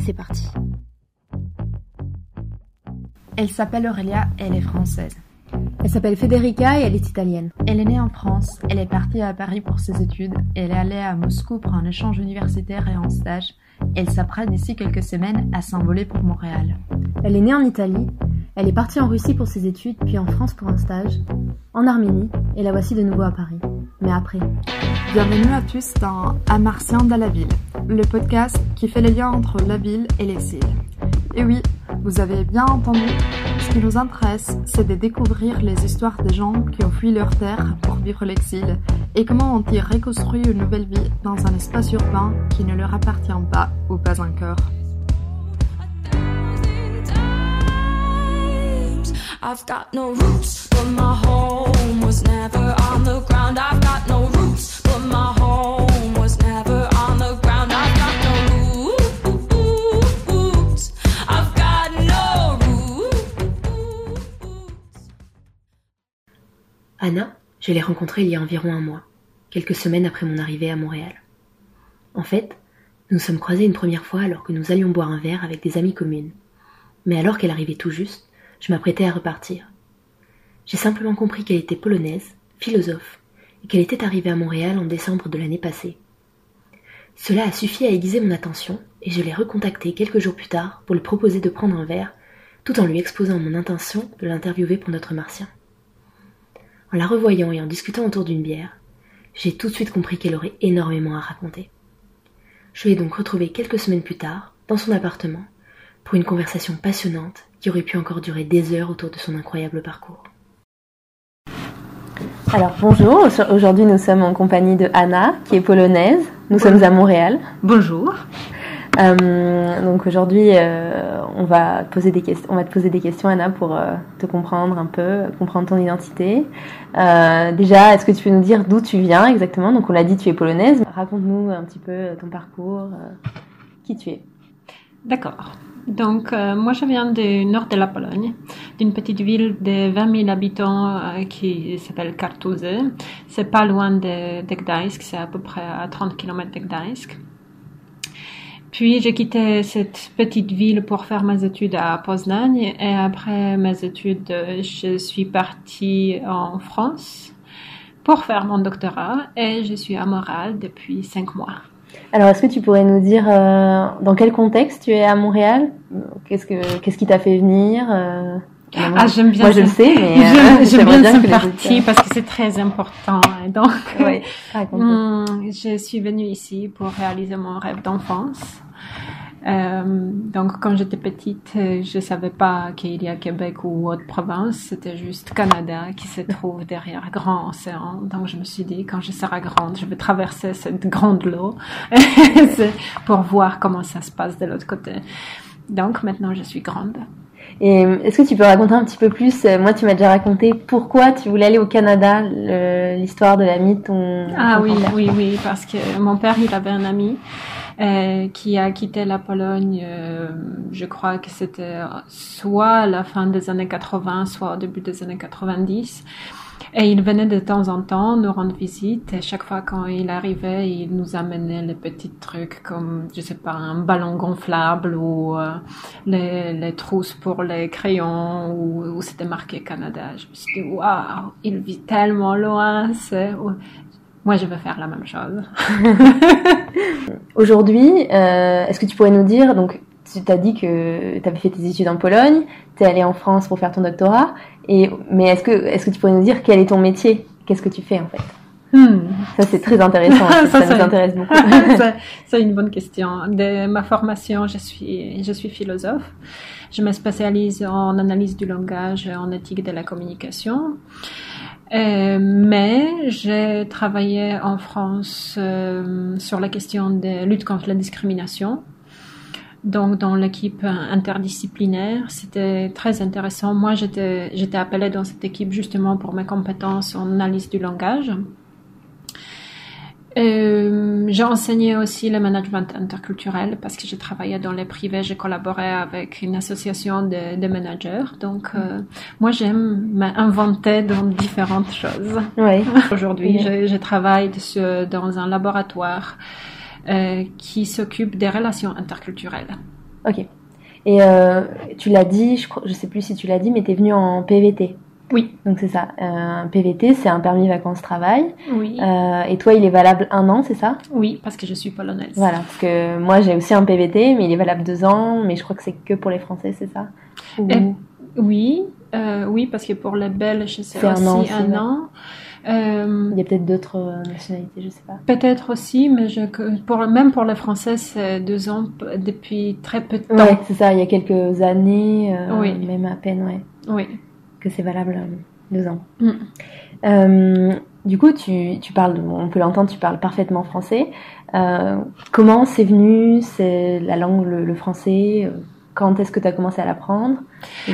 c'est parti. Elle s'appelle Aurélia et elle est française. Elle s'appelle Federica et elle est italienne. Elle est née en France, elle est partie à Paris pour ses études, elle est allée à Moscou pour un échange universitaire et en stage. Elle s'apprête d'ici quelques semaines à s'envoler pour Montréal. Elle est née en Italie, elle est partie en Russie pour ses études, puis en France pour un stage, en Arménie, et la voici de nouveau à Paris. Mais après. Bienvenue à tous dans Amartien dans la ville, le podcast qui fait les liens entre la ville et l'exil. Et oui, vous avez bien entendu, ce qui nous intéresse, c'est de découvrir les histoires des gens qui ont fui leur terre pour vivre l'exil et comment ont-ils reconstruit une nouvelle vie dans un espace urbain qui ne leur appartient pas ou pas encore. I've got no roots, but my home was never on the ground. I've got no roots, but my Anna, je l'ai rencontrée il y a environ un mois, quelques semaines après mon arrivée à Montréal. En fait, nous nous sommes croisés une première fois alors que nous allions boire un verre avec des amis communes. Mais alors qu'elle arrivait tout juste, je m'apprêtais à repartir. J'ai simplement compris qu'elle était polonaise, philosophe, et qu'elle était arrivée à Montréal en décembre de l'année passée. Cela a suffi à aiguiser mon attention, et je l'ai recontactée quelques jours plus tard pour lui proposer de prendre un verre, tout en lui exposant mon intention de l'interviewer pour notre martien. En la revoyant et en discutant autour d'une bière, j'ai tout de suite compris qu'elle aurait énormément à raconter. Je l'ai donc retrouvée quelques semaines plus tard, dans son appartement, pour une conversation passionnante qui aurait pu encore durer des heures autour de son incroyable parcours. Alors bonjour, aujourd'hui nous sommes en compagnie de Anna, qui est polonaise. Nous sommes à Montréal. Bonjour. Euh, donc aujourd'hui, euh, on va poser des questions. On va te poser des questions, Anna, pour euh, te comprendre un peu, comprendre ton identité. Euh, déjà, est-ce que tu peux nous dire d'où tu viens exactement? Donc on l'a dit, tu es polonaise. Raconte-nous un petit peu ton parcours, euh, qui tu es. D'accord. Donc, moi, je viens du nord de la Pologne, d'une petite ville de 20 000 habitants qui s'appelle Kartuzy. C'est pas loin de, de Gdańsk, c'est à peu près à 30 km de Gdańsk. Puis, j'ai quitté cette petite ville pour faire mes études à Poznań. Et après mes études, je suis partie en France pour faire mon doctorat et je suis à Montréal depuis cinq mois. Alors, est-ce que tu pourrais nous dire euh, dans quel contexte tu es à Montréal? Qu'est-ce que qu'est-ce qui t'a fait venir euh, ah, j'aime bien. Moi, je le sais, mais euh, j'aime bien, bien cette partie parce que c'est très important. Et donc, oui, hum, je suis venue ici pour réaliser mon rêve d'enfance. Euh, donc, quand j'étais petite, je savais pas qu'il y a Québec ou autre province. C'était juste Canada qui se trouve derrière grand océan. Donc, je me suis dit, quand je serai grande, je vais traverser cette grande lot pour voir comment ça se passe de l'autre côté. Donc, maintenant, je suis grande. Et est-ce que tu peux raconter un petit peu plus Moi, tu m'as déjà raconté pourquoi tu voulais aller au Canada, l'histoire de l'ami de ton. Ah ton oui, père. oui, oui, parce que mon père, il avait un ami euh, qui a quitté la Pologne. Euh, je crois que c'était soit à la fin des années 80, soit au début des années 90. Et il venait de temps en temps nous rendre visite. Et chaque fois quand il arrivait, il nous amenait les petits trucs comme, je sais pas, un ballon gonflable ou euh, les, les, trousses pour les crayons où, c'était marqué Canada. Je me suis dit, waouh, il vit tellement loin. C'est... Moi, je veux faire la même chose. Aujourd'hui, euh, est-ce que tu pourrais nous dire, donc, tu t'as dit que tu avais fait tes études en Pologne, tu es allé en France pour faire ton doctorat, et, mais est-ce que, est-ce que tu pourrais nous dire quel est ton métier? Qu'est-ce que tu fais en fait? Hmm. Ça c'est très intéressant, ça, ça, ça nous intéresse beaucoup. c'est une bonne question. De ma formation, je suis, je suis philosophe. Je me spécialise en analyse du langage et en éthique de la communication. Euh, mais j'ai travaillé en France euh, sur la question de lutte contre la discrimination. Donc dans l'équipe interdisciplinaire, c'était très intéressant. Moi, j'étais j'étais appelée dans cette équipe justement pour mes compétences en analyse du langage. Euh, j'ai enseigné aussi le management interculturel parce que j'ai travaillé dans les privés, j'ai collaboré avec une association de, de managers. Donc, euh, moi, j'aime m'inventer dans différentes choses. Oui. Aujourd'hui, je, je, travaille dans un laboratoire euh, qui s'occupe des relations interculturelles. Ok. Et euh, tu l'as dit, je, je sais plus si tu l'as dit, mais tu es venu en PVT. Oui. Donc c'est ça. Euh, Un PVT, c'est un permis vacances-travail. Oui. Euh, et toi, il est valable un an, c'est ça? Oui, parce que je suis polonaise. Voilà, parce que moi j'ai aussi un PVT, mais il est valable deux ans, mais je crois que c'est que pour les Français, c'est ça? Ou- Et- Oui, euh, oui, parce que pour les Belges, c'est C'est un aussi an aussi, un ouais. an. Euh, Il y a peut-être d'autres euh, nationalités, je sais pas. Peut-être aussi, mais je, pour, même pour les Français, c'est deux ans depuis très peu de temps. Ouais, c'est ça, il y a quelques années, euh, Oui. même à peine, ouais, Oui. que c'est valable deux ans. Mm. Euh, du coup, tu, tu parles, on peut l'entendre, tu parles parfaitement français. Comment c'est venu, c'est la langue, le, le français Quand est-ce que tu as commencé à l'apprendre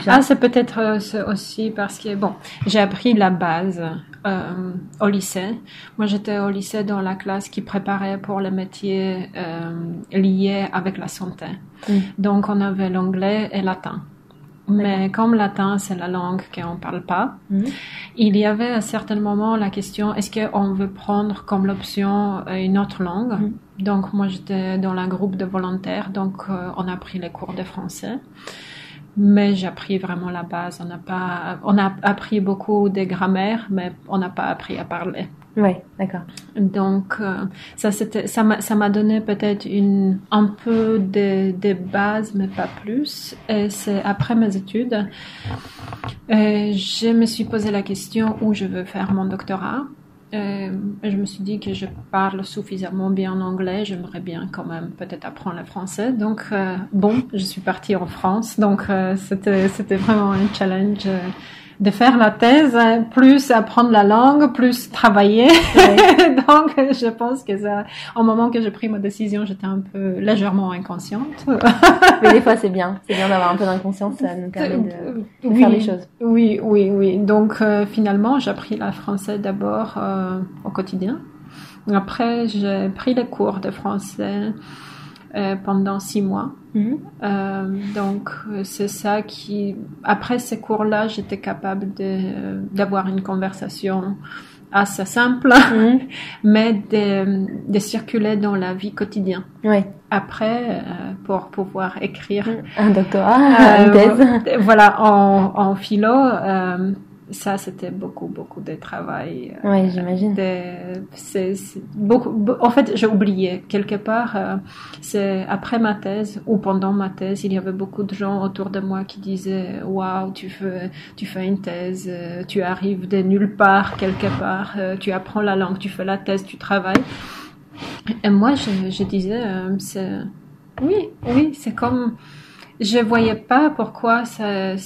Ah, c'est peut-être aussi parce que, bon, j'ai appris la base euh, au lycée. Moi, j'étais au lycée dans la classe qui préparait pour les métiers euh, liés avec la santé. Mm. Donc, on avait l'anglais et latin. Mais comme latin, c'est la langue qu'on ne parle pas, Mhm. il y avait à certains moments la question, est-ce qu'on veut prendre comme l'option euh, une autre langue? Mhm. Donc, moi, j'étais dans un groupe de volontaires, donc euh, on a pris les cours de français. Mais j'ai appris vraiment la base. On n'a pas, on a appris beaucoup de grammaire, mais on n'a pas appris à parler. Ouais, d'accord. Donc, euh, ça, c'était, ça m'a, ça m'a donné peut-être une, un peu de, de base, mais pas plus. Et c'est après mes études, je me suis posé la question où je veux faire mon doctorat. Euh, je me suis dit que je parle suffisamment bien anglais, j'aimerais bien quand même peut-être apprendre le français. Donc, euh, bon, je suis partie en France. Donc, euh, c'était, c'était vraiment un challenge de faire la thèse, hein, plus apprendre la langue, plus travailler. Donc, je pense que ça, au moment que j'ai pris ma décision, j'étais un peu légèrement inconsciente. Mais des fois, c'est bien. C'est bien d'avoir un peu d'inconscience, ça nous permet de, de oui, faire les choses. Oui, oui, oui. Donc, euh, finalement, j'ai appris le français d'abord euh, au quotidien. Après, j'ai pris les cours de français euh, pendant six mois. Mhm. Euh, donc, euh, c'est ça qui... Après ces cours-là, j'étais capable d'avoir une conversation assez simple, Mhm. mais de, de circuler dans la vie quotidienne. Après, euh, pour pouvoir écrire Un doctorat, une thèse. voilà, en, en philo, ça c'était beaucoup, beaucoup de travail. euh, Ouais, j'imagine. beaucoup, be- en fait, j'ai oublié quelque part. euh, c'est après ma thèse ou pendant ma thèse, il y avait beaucoup de gens autour de moi qui disaient Waouh, tu fais, tu fais une thèse, euh, tu arrives de nulle part, quelque part, tu apprends la langue, tu fais la thèse, tu travailles. Et moi, je, je disais euh, c'est oui, oui, c'est comme je voyais pas pourquoi ça-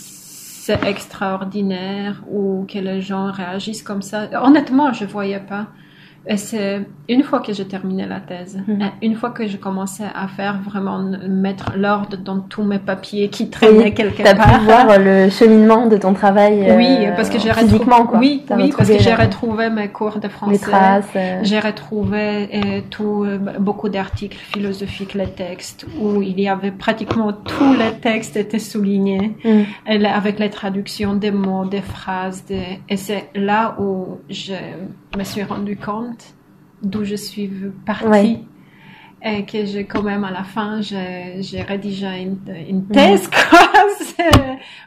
c'est extraordinaire ou que les gens réagissent comme ça. Honnêtement, je voyais pas. C'est une fois que j'ai terminé la thèse, Mhm. une fois que j'ai commencé à faire vraiment mettre l'ordre dans tous mes papiers qui traînaient Oui, quelque T'as part. pu voir le cheminement de ton travail. oui, euh, parce que j'ai physiquement, retrouvé, quoi. oui, T'as oui, parce que j'ai la- retrouvé mes cours de français. les traces. euh, J'ai retrouvé euh, tout, euh, beaucoup d'articles philosophiques, les textes, où il y avait pratiquement tous les textes étaient soulignés, mm. là, avec les traductions des mots, des phrases, des- et c'est là où je me suis rendu compte d'où je suis partie. Ouais. Et que j'ai quand même à la fin, j'ai rédigé une, une thèse, quoi.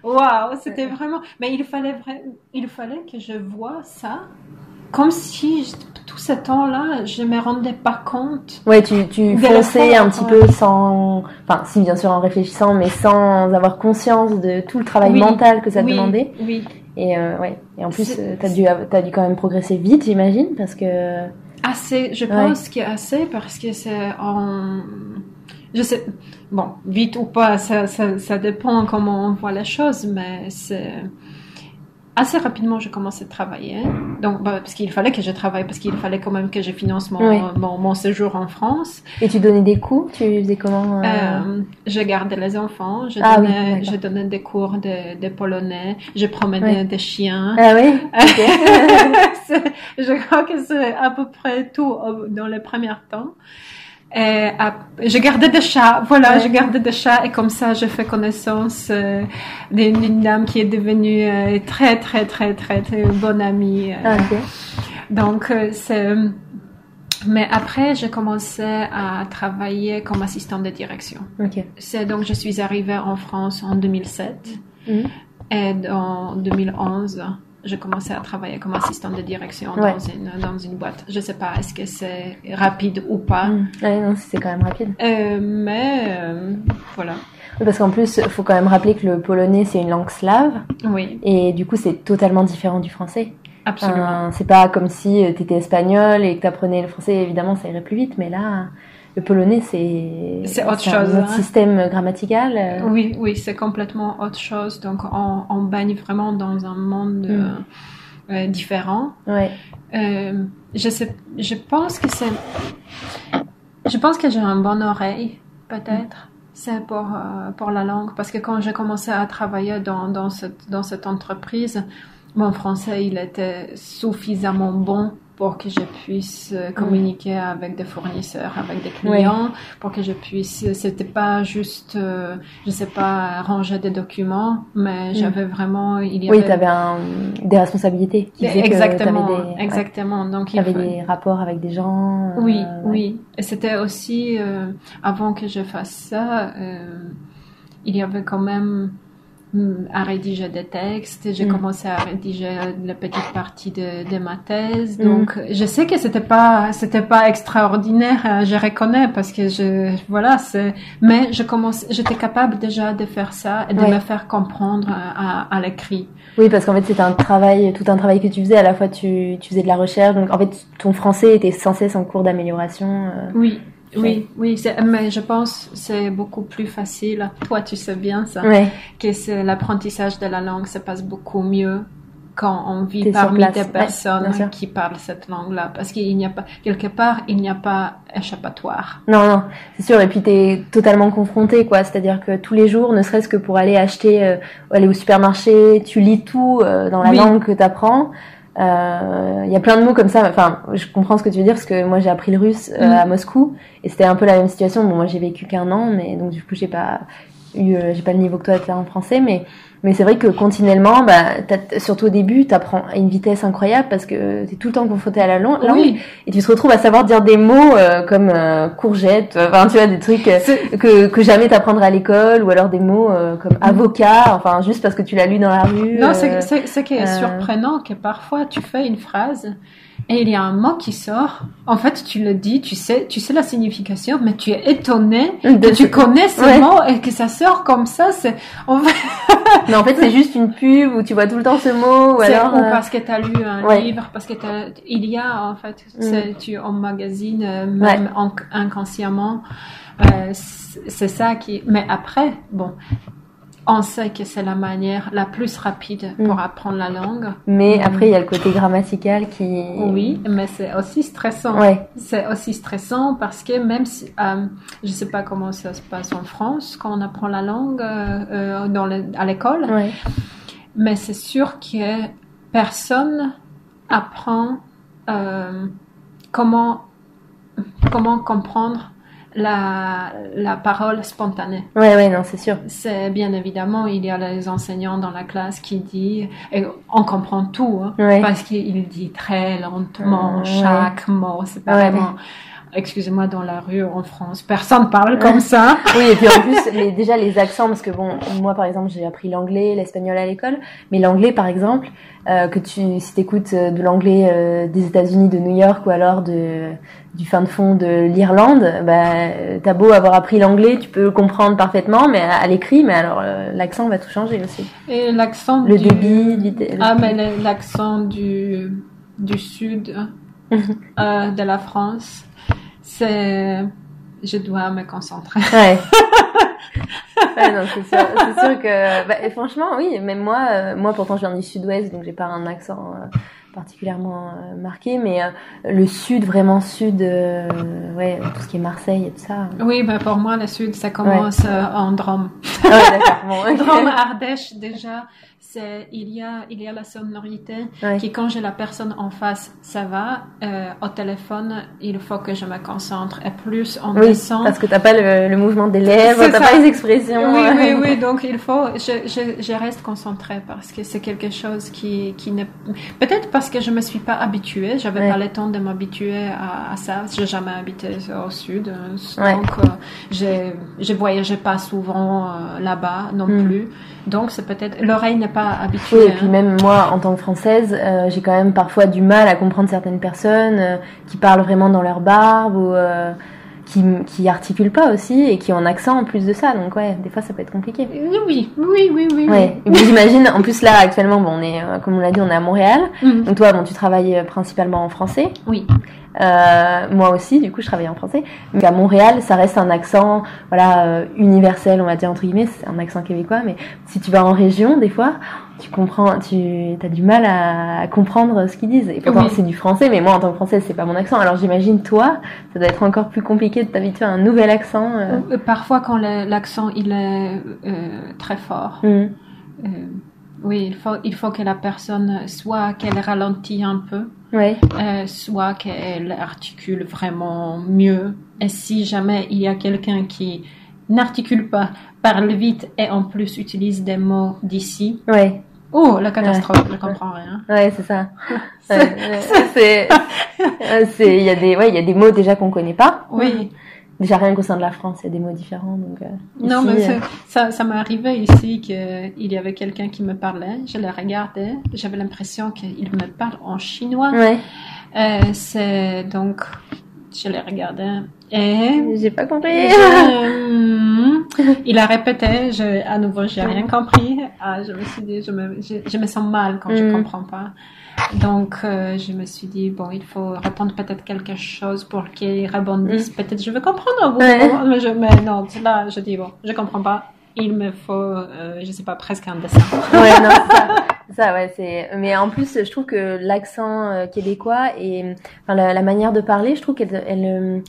Waouh, c'était vraiment. Mais il fallait, il fallait que je vois ça comme si je- tout ce temps-là, je me rendais pas compte. Ouais, tu, tu fonçais un petit ouais. peu sans, enfin, si bien sûr en réfléchissant, mais sans avoir conscience de tout le travail Oui, mental que ça oui, demandait. Oui. Et euh, ouais. Et en plus, C'est- euh, t'as dû, t'as dû quand même progresser vite, j'imagine, parce que. Assez, je pense a assez parce que c'est en. Je sais. Bon, vite ou pas, ça, ça, ça dépend comment on voit les choses, mais c'est. Assez rapidement, je commençais à travailler. Donc, bah, parce qu'il fallait que je travaille, parce qu'il fallait quand même que je finance mon, Oui. mon, mon séjour en France. Et tu donnais des cours, tu faisais comment euh, Euh, je gardais les enfants, je Ah donnais, je donnais des cours de, de polonais, je promenais des chiens. Ah oui? ok. C'est- je crois que c'est à peu près tout euh, dans les premiers temps. Et je gardais des chats, voilà, Ouais. je gardais des chats et comme ça, j'ai fait connaissance euh, d'une dame qui est devenue euh, très, très, très, très, très bonne amie. euh. Ah. Donc, euh, c'est, Mais après, j'ai commencé à travailler comme assistante de direction. C'est donc je suis arrivée en France en 2007 Mhm. et en 2011, j'ai commencé à travailler comme assistante de direction Ouais. dans une dans une boîte. Je sais pas est-ce que c'est rapide ou pas, Mm. Ouais, non, c'est quand même rapide. Euh, mais euh, voilà. Parce qu'en plus, il faut quand même rappeler que le polonais, c'est une langue slave. Oui, Et du coup, c'est totalement différent du français. absolument. Enfin, c'est pas comme si tu étais espagnol et que tu apprenais le français, évidemment, ça irait plus vite. Mais là, le polonais, c'est. Autre un chose, autre hein. système grammatical. euh, Oui, oui, c'est complètement autre chose. Donc, on, on baigne vraiment dans un monde euh, euh, différent. Ouais. Euh, je sais, je pense que c'est, je pense que j'ai un bon oreille, peut-être. C'est pour euh, pour la langue, parce que quand j'ai commencé à travailler dans dans cette dans cette entreprise, mon français il était suffisamment bon pour que je puisse euh, communiquer avec des fournisseurs, avec des clients, pour que je puisse. C'était pas juste, euh, je sais pas, ranger des documents, mais j'avais vraiment, il y avait Oui, tu avais un... des responsabilités. Qui que exactement, t'avais des... ouais, exactement. Donc il t'avais faut- des rapports avec des gens. euh, oui, ouais. oui. Et c'était aussi euh, avant que je fasse ça, euh, il y avait quand même à rédiger des textes. J'ai Mm. commencé à rédiger la petite partie de, de ma thèse. Mm. Donc je sais que c'était pas c'était pas extraordinaire, hein, je reconnais parce que je voilà c'est mais je commence j'étais capable déjà de faire ça et de Ouais. me faire comprendre à, à, à l'écrit. Oui, parce qu'en fait, c'était un travail, tout un travail que tu faisais. À la fois, tu, tu faisais de la recherche. Donc, en fait, ton français était sans cesse en cours d'amélioration. euh. Oui. Oui, oui, mais je pense que c'est beaucoup plus facile. Toi, tu sais bien ça. Ouais. que c'est l'apprentissage de la langue se passe beaucoup mieux quand on vit parmi des personnes qui parlent cette langue-là. Parce qu'il n'y a pas, quelque part, il n'y a pas échappatoire. Non, non, c'est sûr. Et puis, t'es totalement confronté, quoi. C'est-à-dire que tous les jours, ne serait-ce que pour aller acheter, euh, aller au supermarché, tu lis tout euh, dans la Oui. langue que t'apprends. Euh, Il y a plein de mots comme ça. Enfin, je comprends ce que tu veux dire parce que moi, j'ai appris le russe euh, Mm. à Moscou et c'était un peu la même situation. Bon, moi, j'ai vécu qu'un an, mais donc du coup, j'ai pas eu, euh, j'ai pas le niveau que toi t'as en français, mais mais c'est vrai que continuellement, bah, surtout au début, t'apprends à une vitesse incroyable parce que t'es tout le temps confronté à la lan- langue. Oui, et tu te retrouves à savoir dire des mots euh, comme euh, courgette, euh, enfin tu vois des trucs que que jamais t'apprendrais à l'école ou alors des mots euh, comme avocat, enfin juste parce que tu l'as lu dans la rue. non, c'est c'est- ce qui est surprenant que parfois tu fais une phrase et il y a un mot qui sort. En fait, tu le dis, tu sais, tu sais la signification, mais tu es étonné que tu connais ce Ouais. mot et que ça sort comme ça. C'est en fait, Mais en fait c'est juste une pub où tu vois tout le temps ce mot ou alors. ou euh, parce que tu as lu un ouais. livre, parce que il y a en fait, Mm. tu euh, même en- inconsciemment. Euh, c'est ça qui. Mais après, bon, on sait que c'est la manière la plus rapide pour Mm. apprendre la langue. Mais Mm. après il y a le côté grammatical qui. Oui, mais c'est aussi stressant. Ouais. C'est aussi stressant parce que même si, euh, je sais pas comment ça se passe en France quand on apprend la langue euh, euh, dans le- à l'école, Ouais. mais c'est sûr que personne apprend euh, comment comment comprendre la, la parole spontanée. Ouais ouais non c'est sûr. C'est bien évidemment, il y a les enseignants dans la classe qui disent, et on comprend tout, hein, Ouais. parce qu'il dit très lentement Ouais. chaque mot. C'est pas Ouais, vraiment, excusez-moi, dans la rue en France, personne parle comme ça. Oui, et puis en plus, les, déjà les accents, parce que bon, moi par exemple, j'ai appris l'anglais, l'espagnol à l'école, mais l'anglais par exemple, euh, que tu, si t'écoutes euh, de l'anglais euh, des États-Unis, de New York ou alors de du fin de fond de l'Irlande, bah, t'as beau avoir appris l'anglais, tu peux le comprendre parfaitement, mais à, à l'écrit, mais alors euh, l'accent va tout changer aussi. Et l'accent Le du... débit, Ah, mais l'accent du, du sud euh, de la France, c'est... Je dois me concentrer. Ouais. C'est sûr, que, bah, et franchement, oui, même moi, euh, moi pourtant je viens du sud-ouest, donc j'ai pas un accent euh, particulièrement euh, marqué, mais le sud, vraiment sud, ouais, tout ce qui est Marseille et tout ça. Oui, ben pour moi, le sud, ça commence en Drôme. Ah ouais, d'accord. Bon, ok. Drôme, Ardèche, déjà, c'est il y a il y a la sonorité Ouais. qui quand j'ai la personne en face, ça va. Euh, au téléphone, il faut que je me concentre. Et plus on Oui, descend. parce que t'as pas le, le mouvement des lèvres, t'as pas les expressions. Oui, oui, oui. Donc il faut, je, je, je reste concentrée parce que c'est quelque chose qui, qui ne, peut-être parce que je me suis pas habituée. J'avais Ouais. pas le temps de m'habituer à, à ça. J'ai jamais habité au sud, euh, Ouais. donc euh, j'ai je voyageais pas souvent euh, là-bas non Mm. plus. Donc c'est peut-être l'oreille n'est pas habituée. Oui, et puis hein. même moi, en tant que française, euh, j'ai quand même parfois du mal à comprendre certaines personnes euh, qui parlent vraiment dans leur barbe ou euh, qui, qui articulent pas aussi et qui ont un accent en plus de ça. Donc ouais, des fois ça peut être compliqué. Oui, oui, oui, oui, oui. Ouais. Puis j'imagine, en plus là actuellement, bon, on est, comme on l'a dit, on est à Montréal. oui. Mm. Donc toi, bon, tu travailles principalement en français. Oui. Euh, moi aussi, du coup, je travaille en français. Mais à Montréal, ça reste un accent, voilà, euh, universel, on va dire entre guillemets, c'est un accent québécois. Mais si tu vas en région, des fois, tu comprends, tu as du mal à, à comprendre ce qu'ils disent. Et pourtant, Oui. c'est du français, mais moi, en tant que française, c'est pas mon accent. Alors j'imagine toi, ça doit être encore plus compliqué de t'habituer à un nouvel accent. euh. Parfois, quand l'accent il est très fort, euh, oui, il faut, il faut que la personne soit qu'elle ralentit un peu, Ouais. euh, soit qu'elle articule vraiment mieux. Et si jamais il y a quelqu'un qui n'articule pas, parle vite et en plus utilise des mots d'ici, Ouais. oh, la catastrophe, je comprends rien. Ouais, c'est ça. Ouais, ouais, c'est, euh, c'est, il y a des, ouais, il y a des mots déjà qu'on connaît pas. Oui, Déjà rien qu'au sein de la France, il y a des mots différents. Donc, euh, non, ici, mais euh, ça, ça m'est arrivé ici qu'il y avait quelqu'un qui me parlait, je le regardais, j'avais l'impression qu'il me parle en chinois. Ouais. Euh, c'est donc, je le regardais et J'ai pas compris. Il a répété, je, à nouveau, j'ai rien compris. Ah, je me suis dit, je me, je, je me sens mal quand je Mm. comprends pas. Donc, euh, je me suis dit, bon, il faut répondre peut-être quelque chose pour qu'il rebondisse. Peut-être je vais comprendre Mm. Ouais. mais, je, mais non, là, je dis, bon, je comprends pas. Il me faut, euh, je sais pas, presque un dessin. ouais, non, ça. Ça, ouais, c'est. Mais en plus, je trouve que l'accent euh, québécois et enfin, la, la manière de parler, je trouve qu'elle, elle, euh,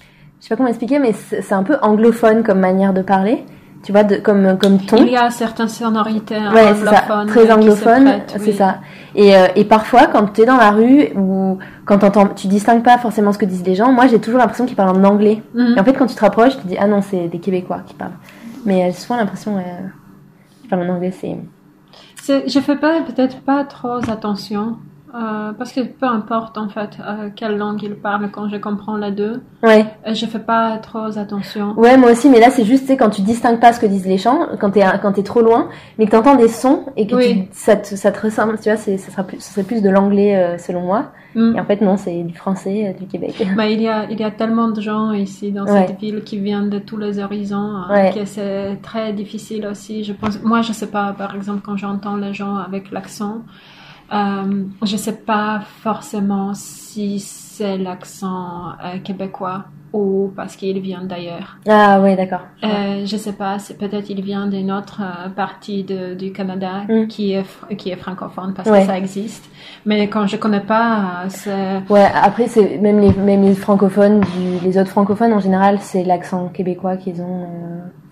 je sais pas comment expliquer, mais c'est un peu anglophone comme manière de parler. Tu vois, de, comme comme ton. Il y a certaines sonorités Ouais, c'est ça, anglophones très qui se anglophone, prêtent, c'est oui. ça. Et, euh, et parfois, quand tu es dans la rue ou quand t'entends, tu distingues pas forcément ce que disent les gens. Moi, j'ai toujours l'impression qu'ils parlent en anglais. Mhm. Et en fait, quand tu te rapproches, tu te dis ah non, c'est des Québécois qui parlent. Mais euh, j'ai souvent l'impression euh, qu'ils parlent en anglais. C'est C'est- Je fais pas peut-être pas trop attention euh, parce que peu importe en fait euh, quelle langue il parle quand je comprends les deux, ouais, euh, je fais pas trop attention. ouais, moi aussi. Mais là, c'est juste quand tu distingues pas ce que disent les gens, quand t'es quand t'es trop loin, mais que t'entends des sons et que Oui. tu, ça te ça te ressemble. Tu vois, ça sera plus, ce serait plus de l'anglais euh, selon moi. Mm. Et en fait, non, c'est du français, du Québec. Mais il y a il y a tellement de gens ici dans Ouais. cette ville qui viennent de tous les horizons euh, Ouais. que c'est très difficile aussi. Je pense moi je sais pas par exemple quand j'entends les gens avec l'accent, euh, je sais pas forcément si c'est l'accent euh, québécois ou parce qu'il vient d'ailleurs. Ah ouais, d'accord. Euh, je sais pas, peut-être il vient d'une autre partie de, du Canada Mm. qui est qui est francophone parce Ouais. que ça existe. Mais quand je connais pas, c'est Ouais, après c'est même les même les francophones, du, les autres francophones en général, c'est l'accent québécois qu'ils ont.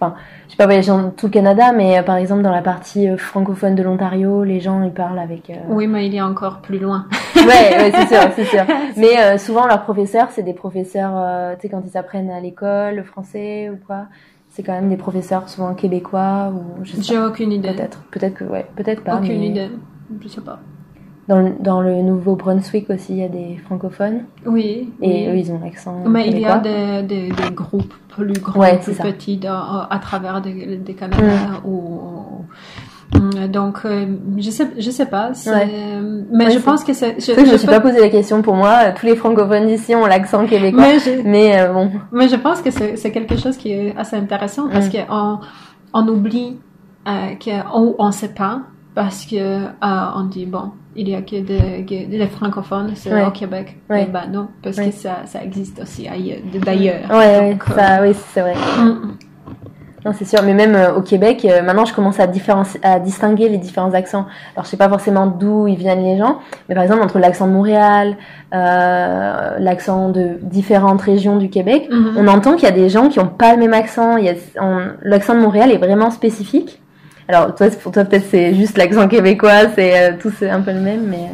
Enfin, je sais pas voyagé dans tout le Canada, mais euh, par exemple dans la partie euh, francophone de l'Ontario, les gens ils parlent avec. euh, oui, mais il est encore plus loin. Ouais, ouais, c'est sûr, c'est sûr. Mais souvent leurs professeurs, c'est des professeurs, tu sais quand ils apprennent à l'école le français ou quoi, c'est quand même des professeurs souvent québécois ou J'ai aucune idée. Peut-être, peut-être que ouais, peut-être pas. Aucune mais idée. Je sais pas. Dans le, dans le Nouveau-Brunswick aussi, il y a des francophones Oui. et oui. eux ils ont l'accent. Mais il y a des, des, des groupes plus grands, Ouais, plus petits à travers des, des Canada Mm. ou donc euh, je sais je sais pas Ouais. mais Ouais, je pense que c'est je, je je me suis peux- pas posé la question pour moi. Tous les francophones d'ici ont l'accent québécois. mais je, Mais euh, bon, Mais je pense que c'est c'est quelque chose qui est assez intéressant parce Mm. qu'on on oublie euh, qu'on on sait pas parce que euh, on dit bon il y a que des, que des francophones c'est Ouais. au Québec Ouais. ben non parce Ouais. que ça, ça existe aussi ailleurs d'ailleurs ouais, euh, oui, c'est vrai. mm, Non, c'est sûr. Mais même euh, au Québec, euh, maintenant, je commence à, à distinguer les différents accents. Alors, je sais pas forcément d'où ils viennent les gens, mais par exemple entre l'accent de Montréal, l'accent de différentes régions du Québec, mhm. on entend qu'il y a des gens qui ont pas le même accent. L'accent de Montréal est vraiment spécifique. Alors, toi, pour toi, peut-être c'est juste l'accent québécois, c'est euh, tous un peu le même, mais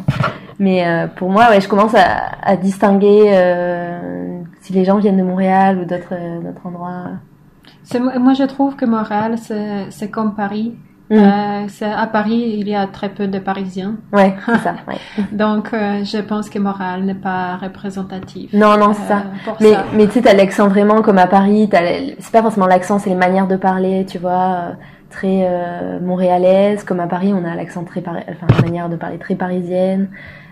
mais euh, pour moi, ouais, je commence à, à distinguer euh, si les gens viennent de Montréal ou d'autres euh, endroits. Moi je trouve que Montréal c'est comme Paris Mm. Euh, à Paris, il y a très peu de Parisiens. Ouais, c'est ça. Donc, euh, je pense que Montréal n'est pas représentatif. Non, non, c'est ça. Mais, mais tu sais, t'as l'accent vraiment comme à Paris. C'est pas forcément l'accent, c'est les manières de parler, tu vois, très montréalaise. Comme à Paris, on a l'accent très, enfin, la manière de parler très parisienne.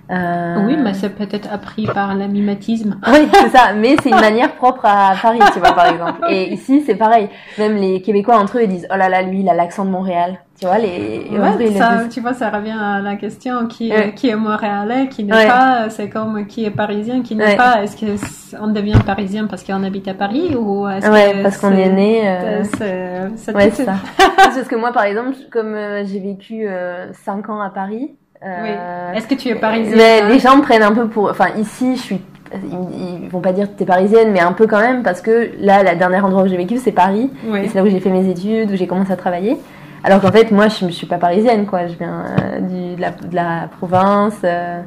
Euh... Oui, mais c'est peut-être appris par le mimétisme. Oui, c'est ça. Mais c'est une manière propre à Paris, tu vois, par exemple. Et ici, c'est pareil. Même les Québécois entre eux, ils disent, oh là là, lui, il a l'accent de Montréal. Tu vois, les, ouais, ça, tu vois, ça revient à la question qui, qui est montréalais, qui n'est pas, c'est comme qui est parisien, qui n'est pas. Est-ce que on devient parisien parce qu'on habite à Paris ou est-ce ouais, parce qu'on est né. Euh... C'est ouais, ça. parce que moi, par exemple, comme euh, j'ai vécu euh, 5 ans à Paris, euh, Est-ce que tu es parisienne mais Les gens me prennent un peu pour. Enfin, ici, je suis. Ils, vont pas dire que tu es parisienne, mais un peu quand même, parce que là, la dernière endroit où j'ai vécu, c'est Paris. C'est là où j'ai fait mes études, où j'ai commencé à travailler. Alors qu'en fait, moi, je ne suis pas parisienne, quoi. Je viens euh, du, de, la, de, la, province. Euh,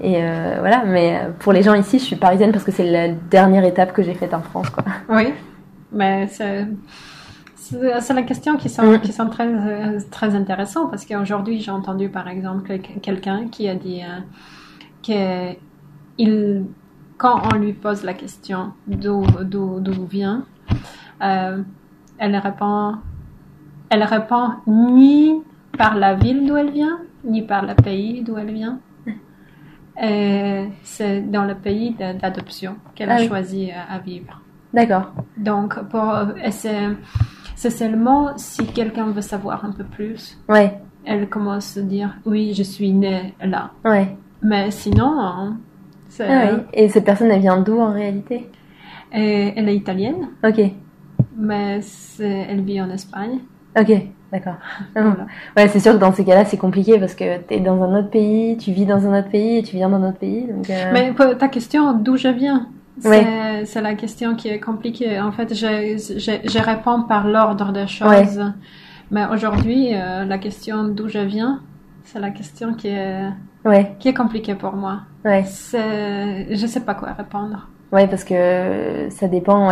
et voilà, mais pour les gens ici, je suis parisienne parce que c'est la dernière étape que j'ai faite en France, quoi. Oui, mais c'est la question qui sont, mm. qui sont très, très intéressantes parce qu'aujourd'hui, j'ai entendu par exemple quelqu'un qui a dit euh, que il, quand on lui pose la question d'où vient, euh, elle répond, elle répond ni par la ville d'où elle vient, ni par le pays d'où elle vient. C'est dans le pays d'adoption qu'elle a ah choisi à vivre. D'accord. Donc, pour, c'est seulement si quelqu'un veut savoir un peu plus. Ouais. Elle commence à dire oui, je suis née là. Ouais. Mais sinon, hein. Ah oui. Et cette personne, elle vient d'où en réalité? Elle est italienne. Ok. Mais elle vit en Espagne. Ok, d'accord. Ouais, c'est sûr que dans ces cas-là, c'est compliqué parce que tu es dans un autre pays, tu vis dans un autre pays et tu viens dans un autre pays. Donc euh, Mais ta question, d'où je viens? C'est la question qui est compliquée. En fait, je, je, je réponds par l'ordre des choses. Mais aujourd'hui, euh, la question d'où je viens, c'est la question qui est, ouais. qui est compliquée pour moi. Je sais pas quoi répondre. Ouais, parce que ça dépend,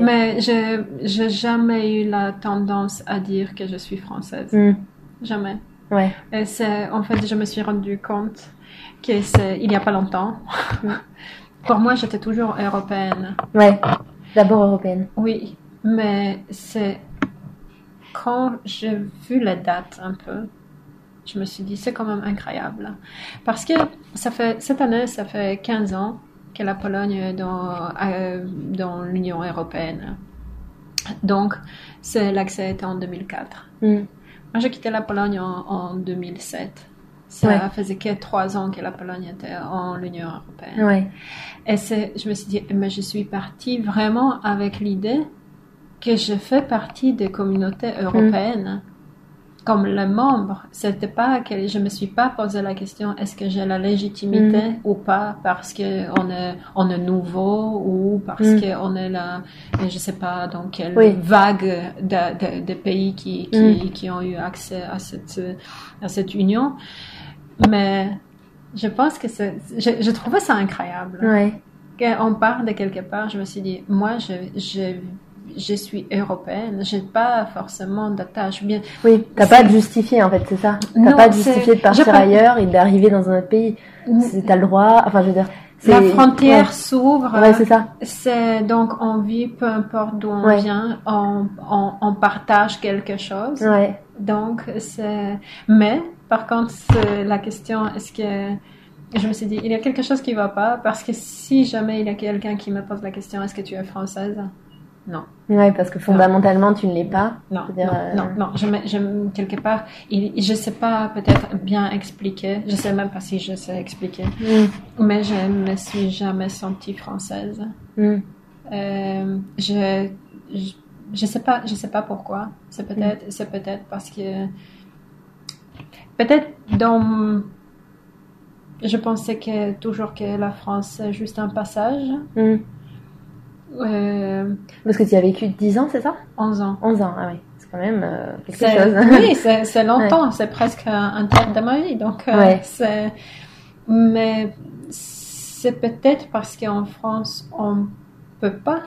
Mais je n'ai jamais eu la tendance à dire que je suis française. Hmm. Jamais. Ouais. Et c'est, en fait, je me suis rendu compte que c'est il n'y a pas longtemps. Pour moi, j'étais toujours européenne. Ouais, d'abord européenne. Oui, mais c'est quand j'ai vu la date un peu, je me suis dit, c'est quand même incroyable. Parce que ça fait, cette année, ça fait 15 ans que la Pologne dans, euh, dans l'Union européenne. Donc, c'est l'accès était en 2004. Hmm. Moi, j'ai quitté la Pologne en, en 2007. Ça faisait que trois ans que la Pologne était en l'Union européenne. Ouais. Et je me suis dit, mais je suis partie vraiment avec l'idée que je fais partie des communautés européennes. Comme le membre, c'était pas que je me suis pas posé la question est-ce que j'ai la légitimité mm. ou pas parce que on est on est nouveau ou parce mm. qu'on est là je sais pas dans quelle vague de, de, pays qui qui, mm. qui, ont eu accès à cette à cette union mais je pense que c'est, je, je, trouvais ça incroyable. Ouais. Quand on part de quelque part, je me suis dit, moi, je, je, je suis européenne, j'ai pas forcément d'attache bien. Oui, t'as pas de justifier en fait, c'est ça? T'as pas de justifier de partir ailleurs et d'arriver dans un autre pays. T'as le droit, enfin je veux dire. La frontière s'ouvre. Ouais, c'est ça. C'est donc on vit, peu importe d'où on vient, on, on, on, partage quelque chose. Ouais. Donc c'est, mais par contre, la question, est-ce que je me suis dit, il y a quelque chose qui ne va pas parce que si jamais il y a quelqu'un qui me pose la question, est-ce que tu es française? Non. Oui, parce que fondamentalement, tu ne l'es pas. Non, non, euh, non, non, Je, quelque part, je ne sais pas peut-être bien expliquer, je ne sais même pas si je sais expliquer, mm. mais je ne me suis jamais sentie française. Mm. Euh, je, je, sais pas, je sais pas pourquoi. C'est peut-être, mm. c'est peut-être parce que Peut-être dans. Je pensais que toujours que la France c'est juste un passage. Euh, Parce que tu as vécu 10 ans, c'est ça? 11 ans. 11 ans, ah oui. C'est quand même euh, quelque chose. Oui, c'est longtemps. C'est presque un tiers de ma vie. Donc, euh, c'est. Mais c'est peut-être parce qu'en France, on peut pas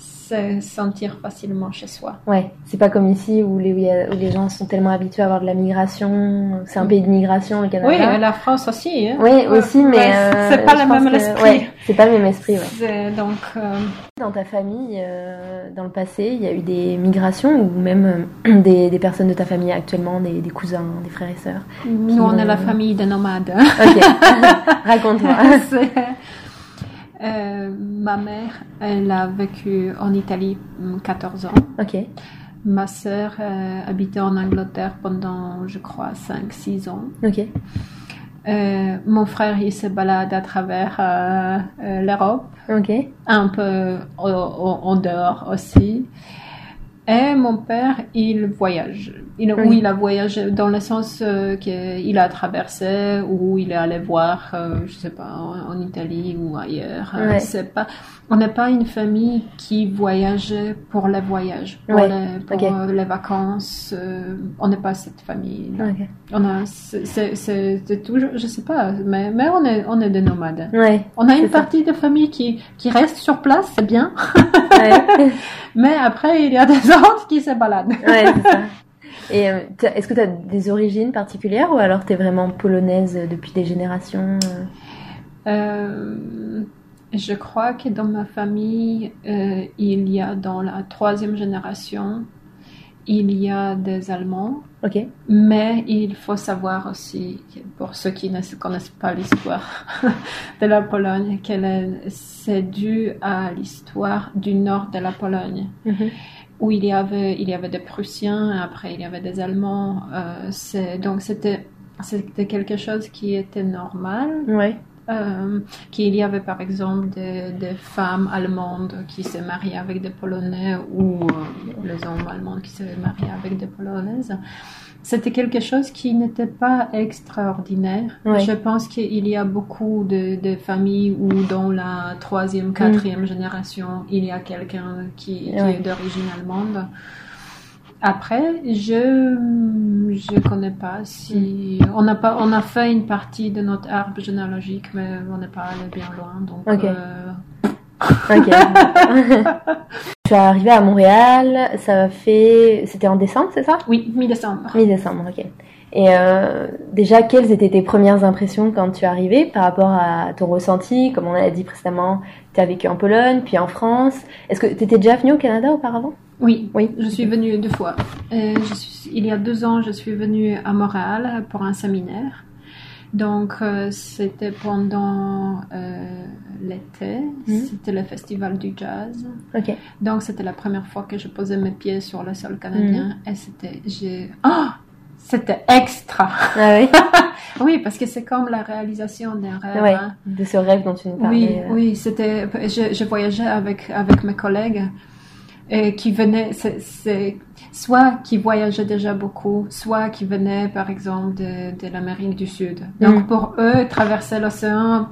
se sentir facilement chez soi. Ouais, c'est pas comme ici où les, où les gens sont tellement habitués à avoir de la migration. C'est un pays de migration, le Canada. Oui, la France aussi. Hein. Oui, aussi, mais euh, c'est pas le même esprit. Ouais, c'est pas le même esprit. Donc, euh, dans ta famille, euh, dans le passé, il y a eu des migrations ou même des, des, personnes de ta famille actuellement, des, des cousins, des frères et sœurs. Nous, on est la famille des nomades. Ok, raconte-moi. Euh, ma mère, elle a vécu en Italie 14 ans. Ok. Ma sœur euh, habitait en Angleterre pendant, je crois, 5-6 ans. Ok. Euh, mon frère, il se balade à travers l'Europe. Ok. Un peu en dehors aussi. Et mon père, il voyage. Il, oui. il a voyagé dans le sens euh, qu'il a traversé ou il est allé voir, euh, je sais pas, en, en, Italie ou ailleurs. Ouais. C'est pas, on n'est pas une famille qui voyageait pour les voyages, pour, Ouais. les, pour Ok. euh, les vacances. euh, on n'est pas cette famille. Ok. On a, c'est, toujours, je sais pas, mais, mais on est, on est des nomades. Ouais. On a une ça. partie de famille qui, qui reste sur place, c'est bien. Mais après, il y a des autres qui se baladent. Ouais, c'est ça. Et euh, est-ce que tu as des origines particulières ou alors tu es vraiment polonaise euh, depuis des générations euh? Euh, je crois que dans ma famille, euh, il y a dans la troisième génération, il y a des Allemands. Mais il faut savoir aussi, pour ceux qui ne connaissent pas l'histoire de la Pologne, que c'est dû à l'histoire du nord de la Pologne. Mhm. où il y avait il y avait des Prussiens, après il y avait des Allemands. Euh, donc c'était c'était quelque chose qui était normal. Ouais. Euh, qu'il y avait par exemple des, des femmes allemandes qui se mariaient avec des Polonais ou euh, les hommes allemands qui se mariaient avec des Polonaises. C'était quelque chose qui n'était pas extraordinaire. Je pense qu'il y a beaucoup de, de familles où dans la troisième, quatrième génération, il y a quelqu'un qui, est d'origine allemande. Après, je je connais pas si on n'a pas on a fait une partie de notre arbre généalogique, mais on n'est pas allé bien loin. Donc, Ok. euh, Ok. tu es arrivée à Montréal, ça fait. C'était en décembre, c'est ça? Oui, mi-décembre. Mi-décembre, ok. Et euh, déjà, quelles étaient tes premières impressions quand tu es arrivée par rapport à ton ressenti? Comme on a dit précédemment, tu as vécu en Pologne, puis en France. Est-ce que tu étais déjà venue au Canada auparavant? Oui, Oui. je suis venue deux fois. Euh, je suis- il y a deux ans, je suis venue à Montréal pour un séminaire. Donc, euh, c'était pendant l'été. Mhm. C'était le festival du jazz. Ok. Donc, c'était la première fois que je posais mes pieds sur le sol canadien. Et c'était... j'ai- Oh C'était extra Ah oui Oui, parce que c'est comme la réalisation d'un rêve. Ouais, hein. de ce rêve dont tu nous parlais. Oui, euh. oui, c'était. Je, je voyageais avec avec mes collègues et qui venaient, c'est, soit qui voyageaient déjà beaucoup, soit qui venaient par exemple de, de l'Amérique du Sud. Donc Mm. pour eux, traverser l'océan,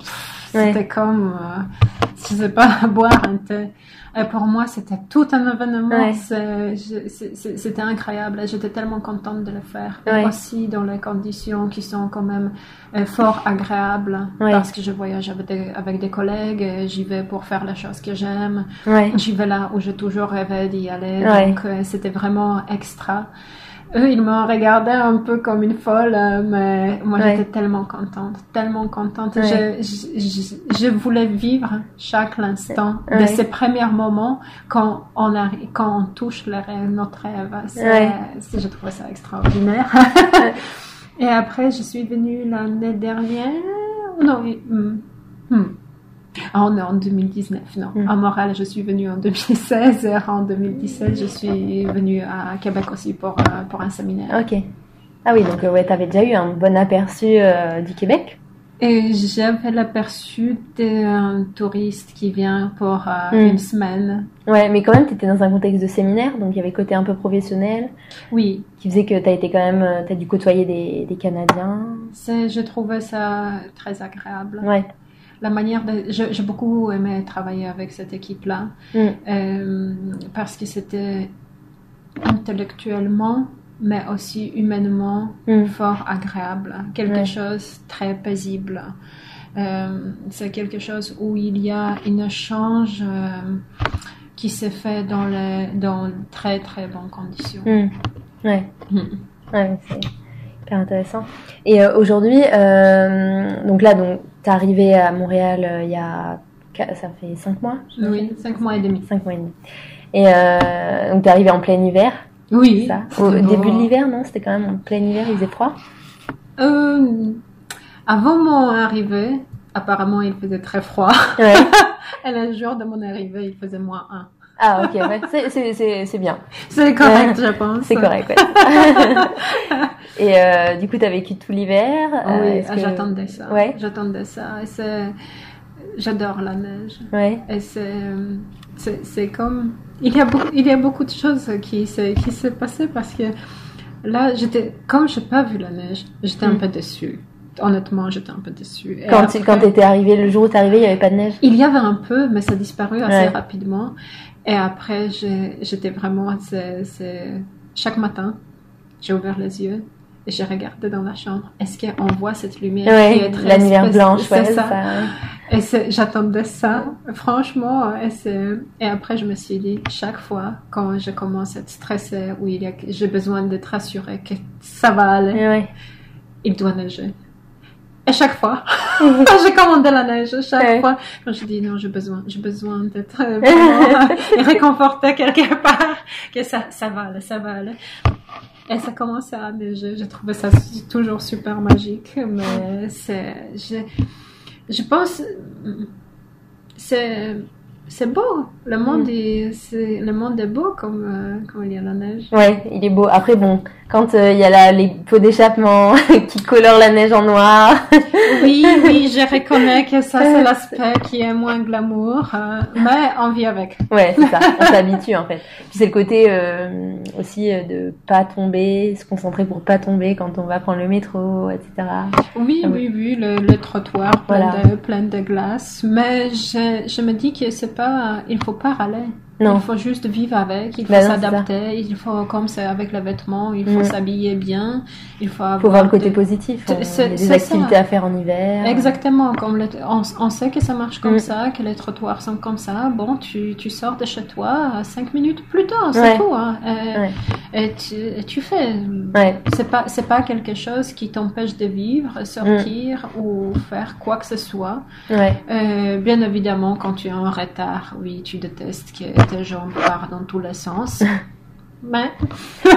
Ouais. c'était comme, euh, je sais pas, boire un thé. Et pour moi, c'était tout un événement. Ouais. C'était incroyable. J'étais tellement contente de le faire. Et Ouais. aussi dans les conditions qui sont quand même euh, fort agréables. Ouais. Parce que je voyage avec des, avec des collègues. J'y vais pour faire les choses que j'aime. J'y vais là où j'ai toujours rêvé d'y aller. Donc euh, c'était vraiment extra. Eux, ils m'ont regardé un peu comme une folle, euh, mais moi Ouais. j'étais tellement contente, tellement contente. Ouais. Je, je, je, voulais vivre chaque instant Ouais. de ces premiers moments quand on, arrive, quand on touche le rêve, notre rêve. C'est, je trouvais ça extraordinaire. Et après, je suis venue l'année dernière. Non, hmm. Ah, on est en 2019, non. Mm. À Montréal, je suis venue en 2016 et en 2017, je suis venue à Québec aussi pour, euh, pour un séminaire. Ok. Ah oui, donc euh, ouais, t'avais déjà eu un bon aperçu euh, du Québec. Et j'avais l'aperçu d'un touriste qui vient pour euh, Mm. une semaine. Ouais, mais quand même, t'étais dans un contexte de séminaire, donc il y avait côté un peu professionnel, Oui, qui faisait que t'as été quand même, t'as dû côtoyer des, des Canadiens. c'est, je trouvais ça très agréable. Ouais. La manière de, j'ai beaucoup aimé travailler avec cette équipe-là Mm. euh, parce que c'était intellectuellement, mais aussi humainement Mm. fort agréable, quelque Ouais. chose très paisible. Euh, c'est quelque chose où il y a un échange euh, qui s'est fait dans les dans très très bonnes conditions. Hmm. Ouais. Ouais, hyper intéressant. Et euh, aujourd'hui, euh, donc là, donc t'es arrivé à Montréal euh, il y a, ça fait cinq mois. Oui, cinq mois et demi. Cinq mois et demi. Et donc t'es arrivé en plein hiver, Oui. ça. Au début de l'hiver, non? C'était quand même en plein hiver, il faisait froid. Avant mon arrivée, apparemment il faisait très froid. Ouais. Et le jour de mon arrivée, il faisait moins 1. Ah ok, ouais, c'est- bien, C'est correct, je pense. c'est correct. Ouais. et euh, du coup, t'as vécu tout l'hiver. euh, Oui, est-ce que- j'attendais ça. Ouais. J'attendais ça. J'adore la neige. Ouais. Et c'est, comme... Il y, a beaucoup, il y a beaucoup de choses qui s'est, passé parce que là, j'étais... Comme je n'ai pas vu la neige, j'étais un Mm. peu déçue. Honnêtement, j'étais un peu déçue. Et Quand tu quand t'étais arrivé, le jour où t'es arrivé, il y avait pas de neige? Il y avait un peu, mais ça a disparu assez Ouais. rapidement. Et après, j'étais vraiment... C'est- Chaque matin, j'ai ouvert les yeux et j'ai regardé dans la chambre. Est-ce qu'on voit cette lumière qui Ouais, est très la lumière blanche, c'est ouais, ça. ça. Et j'attendais ça, franchement. Et, après, je me suis dit, chaque fois, quand je commence à être stressée ou a, j'ai besoin d'être rassurée que ça va aller, ouais. il doit neiger. Et chaque fois, j'ai commandé la neige. Chaque Ouais. fois, quand je dis non, j'ai besoin, j'ai besoin d'être euh, euh, réconfortée quelque part, que ça, ça va aller, ça va aller. Et ça commence à neiger. J'ai trouvé ça toujours super magique, mais c'est, je, je pense, c'est, c'est beau. Le monde Mm. est, c'est, le monde est beau comme, euh, comme il y a la neige. Ouais, il est beau. Après, bon, quand euh, il y a la, les pots d'échappement qui colorent la neige en noir. Oui, oui, je reconnais que ça, c'est l'aspect qui est moins glamour, euh, mais on vit avec. Ouais, c'est ça. On s'habitue en fait. Puis c'est le côté euh, aussi euh, de pas tomber, se concentrer pour pas tomber quand on va prendre le métro, etc. Oui, Ah oui, oui, le, le trottoir plein, Voilà. de, plein de glace, mais je, je me dis que c'est pas, il faut pas râler. Non. Il faut juste vivre avec, il faut c'est s'adapter, il faut, comme c'est avec les vêtements, il faut Mm. s'habiller bien, il faut avoir... Faut voir le côté positif. On- Il y a des c'est activités ça. à faire en hiver. Exactement, comme le- on, on sait que ça marche comme Mm. ça, que les trottoirs sont comme ça. Bon, tu, tu sors de chez toi à cinq minutes plus tard, c'est Ouais. tout. Hein. Et, Ouais. et tu, et tu fais. Ouais. C'est pas pas quelque chose qui t'empêche de vivre, sortir Mm. ou faire quoi que ce soit. Euh, bien évidemment, quand tu es en retard, oui, tu détestes que tes jambes partent dans tous les sens. Mais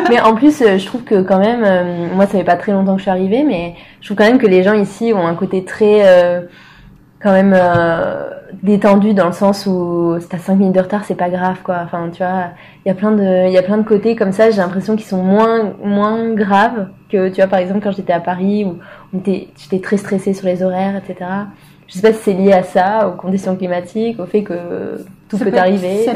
Mais en plus, euh, je trouve que quand même, euh, moi ça fait pas très longtemps que je suis arrivée, mais je trouve quand même que les gens ici ont un côté très, euh, quand même euh, détendu dans le sens où si t'as 5 minutes de retard, c'est pas grave quoi. Enfin, tu vois, il y a plein de, il y a plein de côtés comme ça. J'ai l'impression qu'ils sont moins, moins graves que tu vois par exemple quand j'étais à Paris où j'étais très stressée sur les horaires, etc. Je sais pas si c'est lié à ça, aux conditions climatiques, au fait que tout peut peut- arriver. C'est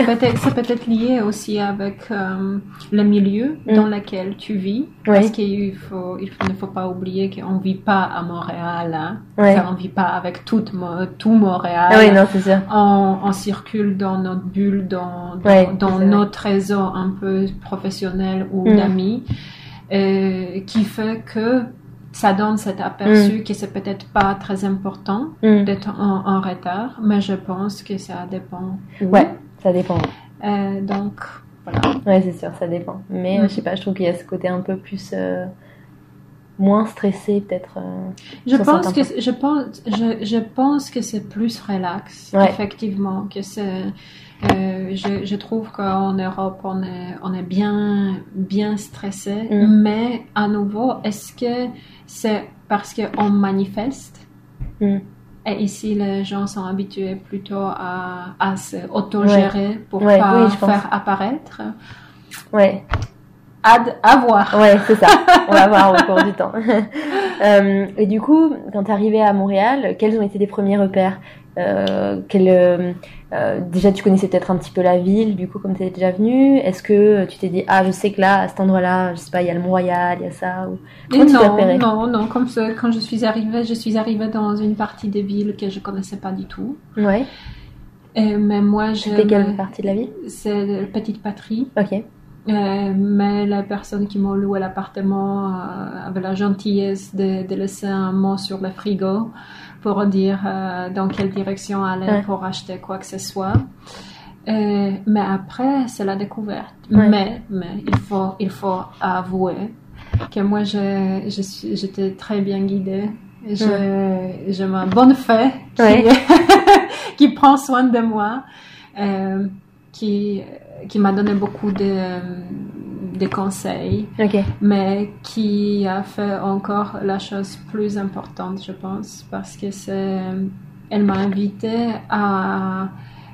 peut-être lié aussi avec euh, le milieu Mm. dans lequel tu vis. Oui. Parce qu'il faut, il ne faut pas oublier qu'on ne vit pas à Montréal. Hein. Enfin, on ne vit pas avec tout Montréal. Ah oui, non, c'est sûr. on, on circule dans notre bulle, dans, dans, Ouais, dans c'est vrai. notre réseau un peu professionnel ou Mm. d'amis, euh, qui fait que ça donne cet aperçu Mm. que c'est peut-être pas très important Hmm. d'être en, en retard, mais je pense que ça dépend. où. Ouais, ça dépend. Euh, donc, voilà. Ouais, c'est sûr, ça dépend. Mais Mm. je sais pas, je trouve qu'il y a ce côté un peu plus euh, moins stressé peut-être. euh. Je pense que je pense je, je pense que c'est plus relax Ouais. effectivement que c'est euh, je, je trouve qu'en Europe on est on est bien bien stressé. Mm. mais à nouveau est-ce que c'est parce qu'on manifeste? Mm. et ici les gens sont habitués plutôt à, à se autogérer pour Ouais, pas oui, faire apparaître. Ouais, à, à voir. Ouais, c'est ça. On va voir au cours du temps. Euh, et du coup, quand t'es arrivé à Montréal, quels ont été tes premiers repères? Euh, quel, euh, euh, Déjà, tu connaissais peut-être un petit peu la ville, du coup, comme t'étais déjà venu. Est-ce que tu t'es dit, ah, je sais que là, à cet endroit-là, je sais pas, il y a le Mont-Royal, il y a ça ou... Comment tu non, non, non, comme ça, quand je suis arrivée, je suis arrivée dans une partie des villes que je connaissais pas du tout. Ouais. Et, mais moi, je. C'était quelle partie de la ville? C'est la petite patrie. Ok. Euh, mais la personne qui m'a loué l'appartement euh, avait la gentillesse de, de laisser un mot sur le frigo pour dire euh, dans quelle direction aller Ouais. pour acheter quoi que ce soit. Euh, mais après, c'est la découverte. Ouais. Mais, mais il faut, il faut avouer que moi, je, je suis, j'étais très bien guidée. Je, j'ai ma bonne fée qui, Ouais. qui prend soin de moi, euh, qui, qui m'a donné beaucoup de, de conseils, mais qui a fait encore la chose plus importante, je pense, parce que c'est, elle m'a invitée à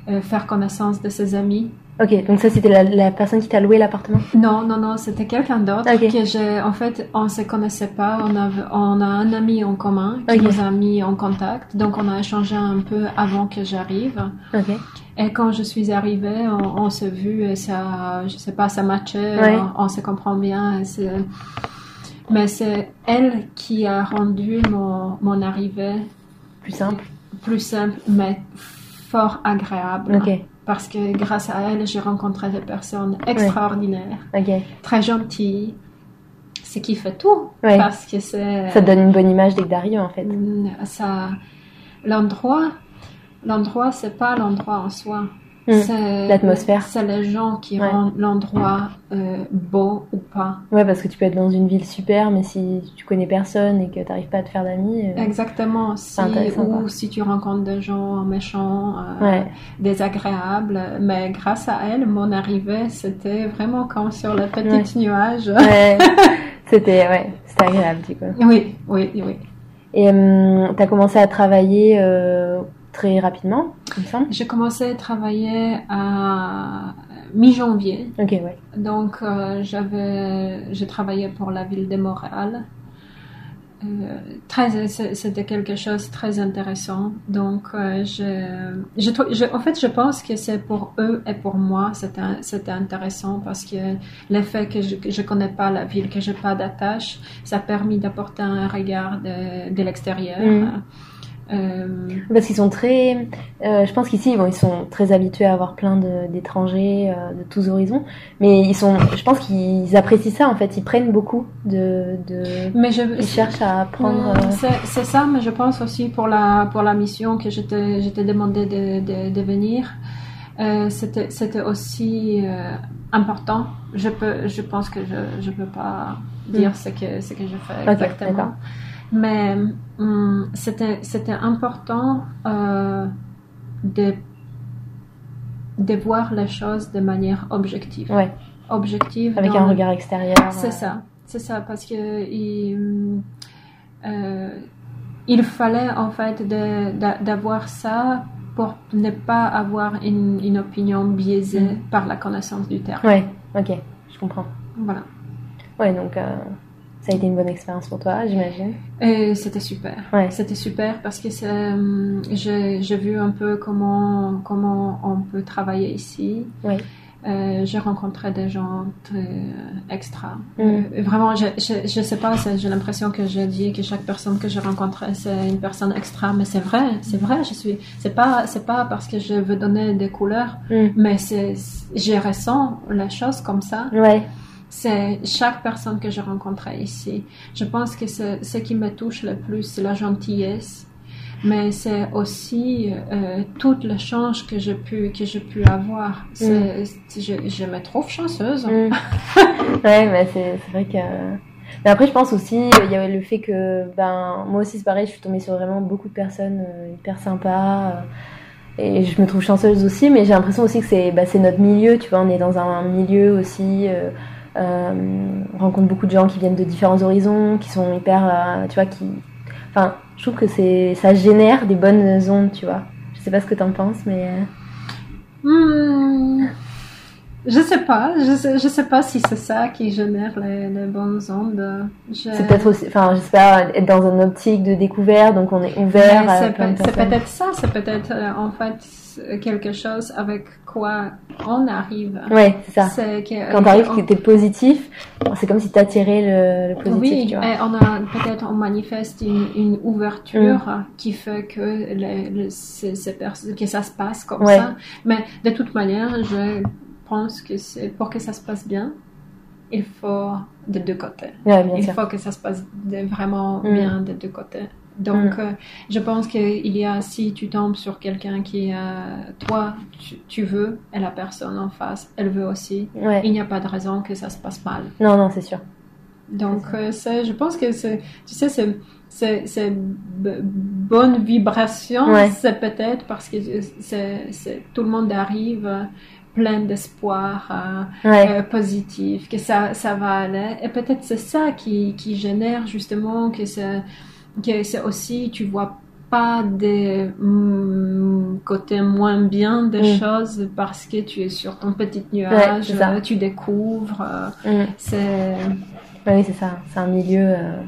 euh, faire connaissance de ses amis. Ok, donc ça c'était la, la personne qui t'a loué l'appartement? Non, non, non, c'était quelqu'un d'autre Ok. que j'ai. En fait, on se connaissait pas. On a, on a un ami en commun qui Ok. nous a mis en contact. Donc, on a échangé un peu avant que j'arrive. Ok. Et quand je suis arrivée, on, on s'est vu et ça, je sais pas, ça matchait. Ouais. On, on se comprend bien. Mais c'est elle qui a rendu mon, mon arrivée Plus simple. plus simple, mais fort agréable. Parce que grâce à elle, j'ai rencontré des personnes extraordinaires très gentil, ce qui fait tout. Ouais. Parce que c'est. Ça donne une bonne image t'arrives en fait. Ça- L'endroit, l'endroit, c'est pas l'endroit en soi. Mm. C'est L'atmosphère. C'est les gens qui Ouais. rendent l'endroit euh, beau ou pas. Ouais, parce que tu peux être dans une ville super, mais si tu connais personne et que t'arrives pas à te faire d'amis. euh, Exactement. Si, ou quoi. si tu rencontres des gens méchants, euh, Ouais. désagréables. Mais grâce à elle, mon arrivée, c'était vraiment comme sur le petit nuage. Ouais. c'était ouais, c'était agréable du coup. Oui, oui, oui. Et hum, t'as commencé à travailler très rapidement, il me semble. J'ai commencé à travailler à mi-janvier. Ok, ouais. Donc, euh, j'avais, j'ai travaillé pour la ville de Montréal. Euh, très, c'était quelque chose de très intéressant. Donc, euh, je, je, je- en fait, je pense que c'est pour eux et pour moi, c'était, c'était intéressant parce que le fait que je, je connais pas la ville, que j'ai pas d'attache, ça a permis d'apporter un regard de, de l'extérieur. Mhm. Euh, Parce qu'ils sont très. euh, je pense qu'ici, bon, ils sont très habitués à avoir plein d'étrangers euh, de tous horizons. Mais ils sont. Je pense qu'ils apprécient ça en fait. Ils prennent beaucoup de. de... mais je, Ils cherchent à apprendre. C'est ça, mais je pense aussi pour la, pour la mission que je t'ai demandé de, de, de venir, euh, c'était aussi euh, important. Je, peux, je pense que je ne peux pas dire ce, que, ce que je fais exactement. Mais hum, c'était c'était important euh, de, de voir les choses de manière objective. Ouais, Objective avec un le- regard extérieur. c'est euh, ça, c'est ça, parce que il, euh, il fallait en fait de- d'avoir ça pour ne pas avoir une, une opinion biaisée Mm. par la connaissance du terrain. Ouais, ok, je comprends. Voilà. Ouais, donc ça a été une bonne expérience pour toi, j'imagine. Et c'était super. Ouais. C'était super parce que euh, j'ai j'ai vu un peu comment, comment on peut travailler ici. Oui. Euh, j'ai rencontré des gens très extra. Mm. Euh, vraiment, je, je, je sais pas, j'ai l'impression que je dis que chaque personne que j'ai rencontrée, c'est une personne extra, mais c'est vrai, c'est vrai, je suis, c'est pas, c'est pas parce que je veux donner des couleurs, Mm. mais c'est, je ressens la chose comme ça. Ouais, C'est chaque personne que j'ai rencontrée ici. Je pense que c'est ce qui me touche le plus, c'est la gentillesse. Mais c'est aussi euh, tout le change que j'ai pu, que j'ai pu avoir. C'est- Je, je me trouve chanceuse. Mm. ouais, mais c'est vrai que. Mais après, je pense aussi, euh, il y avait le fait que, ben, moi aussi, c'est pareil, je suis tombée sur vraiment beaucoup de personnes euh, hyper sympas. euh, et je me trouve chanceuse aussi, mais j'ai l'impression aussi que c'est bah, notre milieu, tu vois, on est dans un milieu aussi. Euh, on rencontre beaucoup de gens qui viennent de différents horizons, qui sont hyper. euh, tu vois, qui. Enfin, je trouve que c'est ça génère des bonnes ondes, tu vois. Je sais pas ce que t'en penses, mais. euh, Hmm, je sais pas. Je sais, je sais pas si c'est ça qui génère les, les bonnes ondes. Je- C'est peut-être aussi, enfin, je sais pas, être dans une optique de découverte, donc on est ouvert Mais à c'est peut- peut-être ça, c'est peut-être euh, en fait quelque chose avec quoi on arrive. Ouais, c'est ça. Que- Quand t'arrives, que t'es positif, c'est comme si t'attirais le, le positif, Oui, tu vois. et on a peut-être on manifeste une, une ouverture Mm. qui fait que ces- ces que ça se passe comme Ouais. ça. Mais de toute manière, je pense que c'est pour que ça se passe bien, il faut de deux côtés. Ouais, bien il sûr. faut que ça se passe de- vraiment Mm. bien des deux côtés. Donc, Mm. euh, je pense qu'il y a, si tu tombes sur quelqu'un qui, euh, toi, tu, tu veux, et la personne en face, elle veut aussi, Ouais. il n'y a pas de raison que ça se passe mal. Non, non, c'est sûr. Donc, euh, c'est- je pense que c'est, tu sais, c'est, c'est, c'est b- bonne vibration, Ouais. c'est peut-être parce que c'est, tout le monde arrive plein d'espoir, euh, Ouais. euh, positif, que ça, ça va aller. Et peut-être c'est ça qui, qui génère justement que c'est, que c'est aussi, tu vois pas des mm, côtés moins bien des Mm. choses parce que tu es sur ton petit nuage, euh, tu découvres. euh, Mm. c'est, Bah oui, c'est ça. C'est un milieu euh,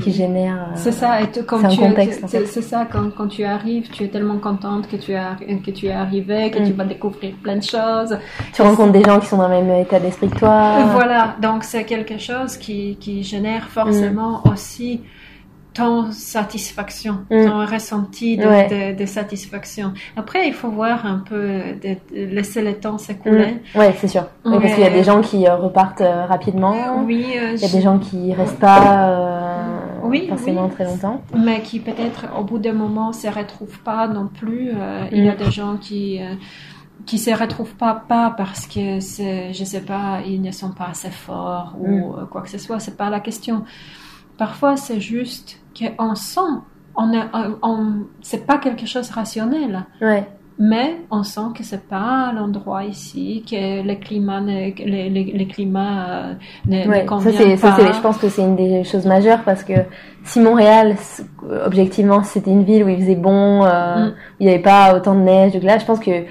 qui génère. euh, c'est ça, et tu- un tu es- contexte, en c'est fait. c'est ça, quand, quand tu arrives, tu es tellement contente que tu es, que tu es arrivé, que tu vas découvrir plein de choses. Tu rencontres des gens qui sont dans le même état d'esprit que toi. Voilà, donc c'est quelque chose qui, qui génère forcément aussi ton satisfaction, Mm. ton ressenti de, Ouais. de- de satisfaction. Après, il faut voir un peu, de, laisser le temps s'écouler. Mm. Ouais, c'est sûr. Oui, parce qu'il y a Ouais. des gens qui euh, repartent euh, rapidement. Oui, euh, Il y a des gens qui restent pas euh, Oui, forcément oui. très longtemps. mais qui peut-être au bout d'un moment se retrouvent pas non plus. Euh, Il y a Mm. des gens qui qui se retrouvent pas pas parce que c'est je sais pas ils ne sont pas assez forts ou Mm. quoi que ce soit c'est pas la question. Parfois c'est juste qu'on sent on est on, on- c'est pas quelque chose de rationnel Ouais. mais on sent que c'est pas l'endroit ici que le climat ne, les, les, les climats euh, ne, Ouais, ça convient ça pas. c'est, je pense que c'est une des choses majeures parce que si Montréal, objectivement, c'était une ville où il faisait bon, euh, Mm. où il n'y avait pas autant de neige, de glace, je pense que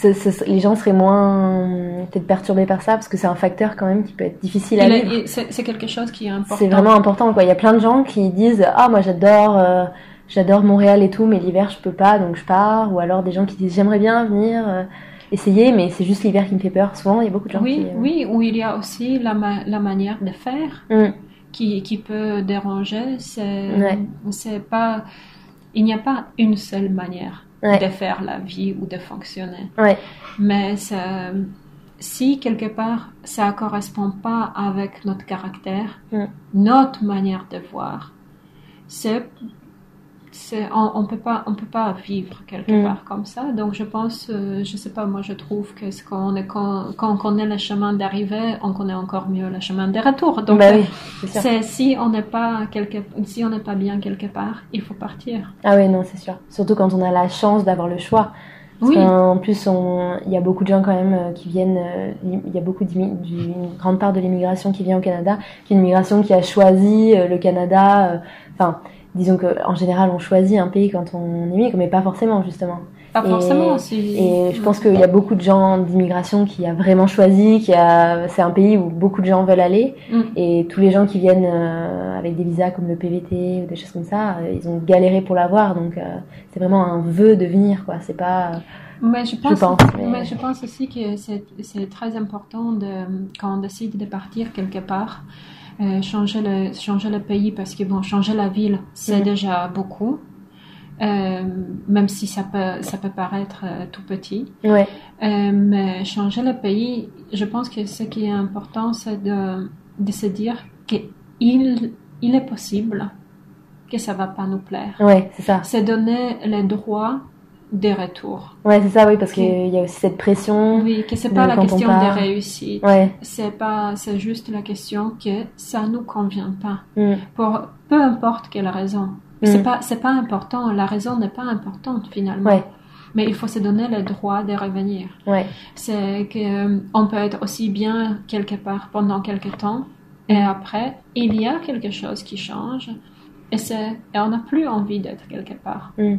ce- ce- les gens seraient moins peut-être perturbés par ça parce que c'est un facteur quand même qui peut être difficile à est- vivre. c'est quelque chose qui est important. C'est vraiment important quoi. Il y a plein de gens qui disent ah moi j'adore euh, j'adore Montréal et tout mais l'hiver je peux pas donc je pars ou alors des gens qui disent j'aimerais bien venir euh, essayer mais c'est juste l'hiver qui me fait peur. Souvent il y a beaucoup de gens Oui, qui euh, oui, où il y a aussi la, ma- la manière de faire Mm. qui, qui peut déranger. C'est Ouais. c'est pas, il n'y a pas une seule manière Ouais. de faire la vie ou de fonctionner. Ouais. Mais ça- si quelque part ça correspond pas avec notre caractère, notre manière de voir, c'est on, on peut pas on peut pas vivre quelque Mm. part comme ça donc je pense euh, je sais pas moi je trouve que ce qu'on est quand, quand on connaît le chemin d'arrivée on connaît encore mieux le chemin de retour donc bah oui, c'est si on n'est pas quelque si on n'est pas bien quelque part il faut partir Ah ouais, non, c'est sûr. Surtout quand on a la chance d'avoir le choix. Parce oui qu'en plus, il y a beaucoup de gens quand même euh, qui viennent. euh, Il y a beaucoup d'immi- du- une grande part de l'immigration qui vient au Canada, qui est une immigration qui a choisi euh, le Canada. Enfin, disons que en général, on choisit un pays quand on immigre, mais pas forcément justement. pas et- forcément si Et je pense qu'il y a beaucoup de gens d'immigration qui a vraiment choisi, qui a. C'est un pays où beaucoup de gens veulent aller. Mm. Et tous les gens qui viennent euh, avec des visas comme le PVT ou des choses comme ça, euh, ils ont galéré pour l'avoir. Donc euh, c'est vraiment un vœu de venir, quoi. C'est pas. Mais je pense, pense, mais- mais je pense aussi que c'est c'est très important de, quand on décide de partir quelque part, euh, changer, le, changer le pays parce que bon, changer la ville, c'est Mhm. déjà beaucoup. Euh, même si ça peut, ça peut paraître euh, tout petit. Ouais. Euh, mais changer le pays, je pense que ce qui est important, c'est de, de se dire qu'il il est possible que ça va pas nous plaire. Ouais, c'est ça. C'est donner le droit de retour. Ouais, c'est ça, oui, parce qu'il y a aussi cette pression. Oui, que c'est pas la question de réussite. Ouais. C'est pas, c'est juste la question que ça nous convient pas. Mm. Pour peu importe quelle raison. C'est Mm. pas, c'est pas important. La raison n'est pas importante finalement. Ouais. Mais il faut se donner le droit de revenir. Ouais. C'est que on peut être aussi bien quelque part pendant quelque temps et après il y a quelque chose qui change et c'est et on n'a plus envie d'être quelque part. Mm.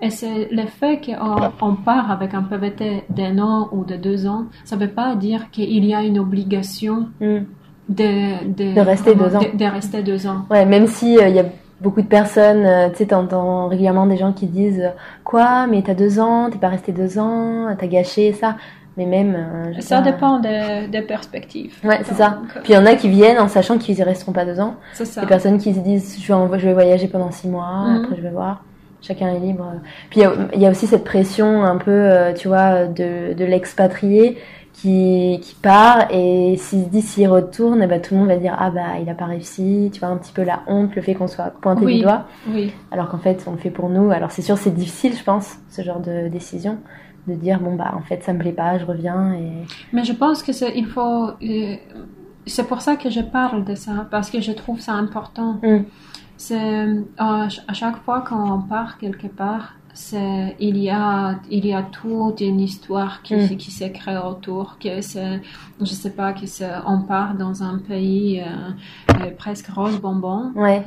Et c'est le fait qu'on on part avec un PVT d'un an ou de deux ans, ça ne veut pas dire qu'il y a une obligation Mm. de, de, De rester deux ans. De, de rester deux ans. Ouais, même si il y a beaucoup de personnes, euh, tu sais, t'entends régulièrement des gens qui disent euh, quoi, mais t'as deux ans, t'es pas resté deux ans, t'as gâché ça. Mais même. euh, Ça pas. dépend des perspectives. Ouais, c'est ça. Puis il y en a qui viennent en sachant qu'ils y resteront pas deux ans. C'est ça. Des personnes qui se disent je vais, en- je vais voyager pendant six mois, Mhm. après je vais voir. Chacun est libre. Puis il y a, il y a aussi cette pression un peu, euh, tu vois, de, de l'expatrié qui, qui part et s'il se dit s'il retourne, bah, tout le monde va dire ah bah il a pas réussi, tu vois un petit peu la honte, le fait qu'on soit pointé Oui. du doigt, Oui. alors qu'en fait on le fait pour nous. Alors c'est sûr c'est difficile je pense ce genre de décision de dire bon bah en fait ça me plaît pas, je reviens et Mais je pense que c'est, il faut, euh, c'est pour ça que je parle de ça, parce que je trouve ça important. Mm. C'est, euh, à ch- à chaque fois qu'on part quelque part, c'est, il y a, il y a toute une histoire qui, Mm. qui se crée autour, que c'est, je sais pas, que c'est, on part dans un pays euh, euh, presque rose bonbon. ouais.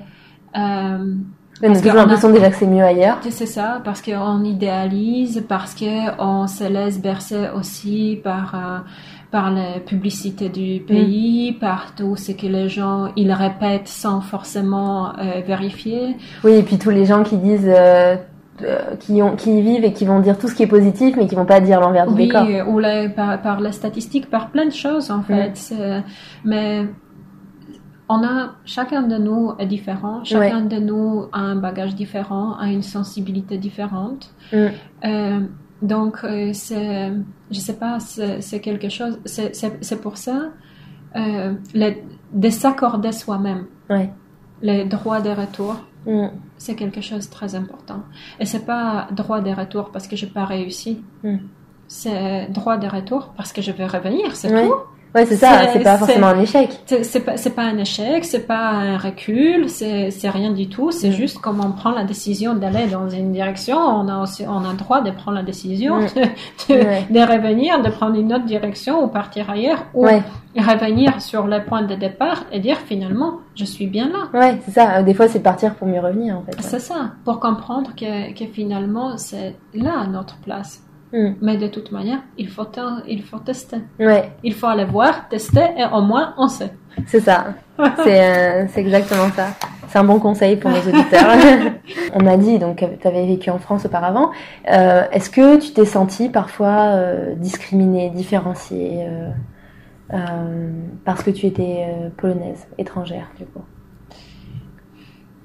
Euh, on a Parce toujours l'impression déjà que c'est mieux ailleurs. c'est ça, parce qu'on idéalise, parce qu'on se laisse bercer aussi par, par la publicité du pays, par tout ce que les gens ils répètent sans forcément euh, vérifier. Oui, et puis tous les gens qui disent, euh, euh, qui, ont, qui y vivent et qui vont dire tout ce qui est positif, mais qui vont pas dire l'envers du Oui, décor. euh, ou les- par, par les statistiques, par plein de choses en fait. Mais on a, chacun de nous est différent, chacun de nous a un bagage différent, a une sensibilité différente. Mm. Euh, donc, euh, c'est, je sais pas, c'est quelque chose, c'est- c'est c'est pour ça, euh, le- de s'accorder soi-même Ouais. les droits de retour, Mm. c'est quelque chose de très important. Et c'est pas droit de retour parce que j'ai pas réussi. Mm. C'est droit de retour parce que je vais revenir, c'est Ouais. tout. Ouais, c'est ça, C'est- pas forcément un échec. C'est pas, pas un échec, c'est pas un recul, c'est rien du tout. C'est Mm. juste comme on prend la décision d'aller dans une direction, on a aussi, on a le droit de prendre la décision Mm. de, de, Ouais. de revenir, de prendre une autre direction ou partir ailleurs ou Ouais, revenir sur le point de départ et dire finalement je suis bien là. ouais, c'est ça. Des fois, c'est partir pour mieux revenir, en fait. ouais. C'est ça, pour comprendre que, que finalement c'est là notre place. Mm. Mais de toute manière, il faut, il faut tester. Ouais, Il faut aller voir, tester et au moins on sait. c'est ça. C'est euh, exactement ça. C'est un bon conseil pour nos auditeurs. On m'a dit donc que tu avais vécu en France auparavant. Euh, Est-ce que tu t'es senti parfois euh, discriminée, différenciée euh, euh, parce que tu étais euh, polonaise, étrangère du coup?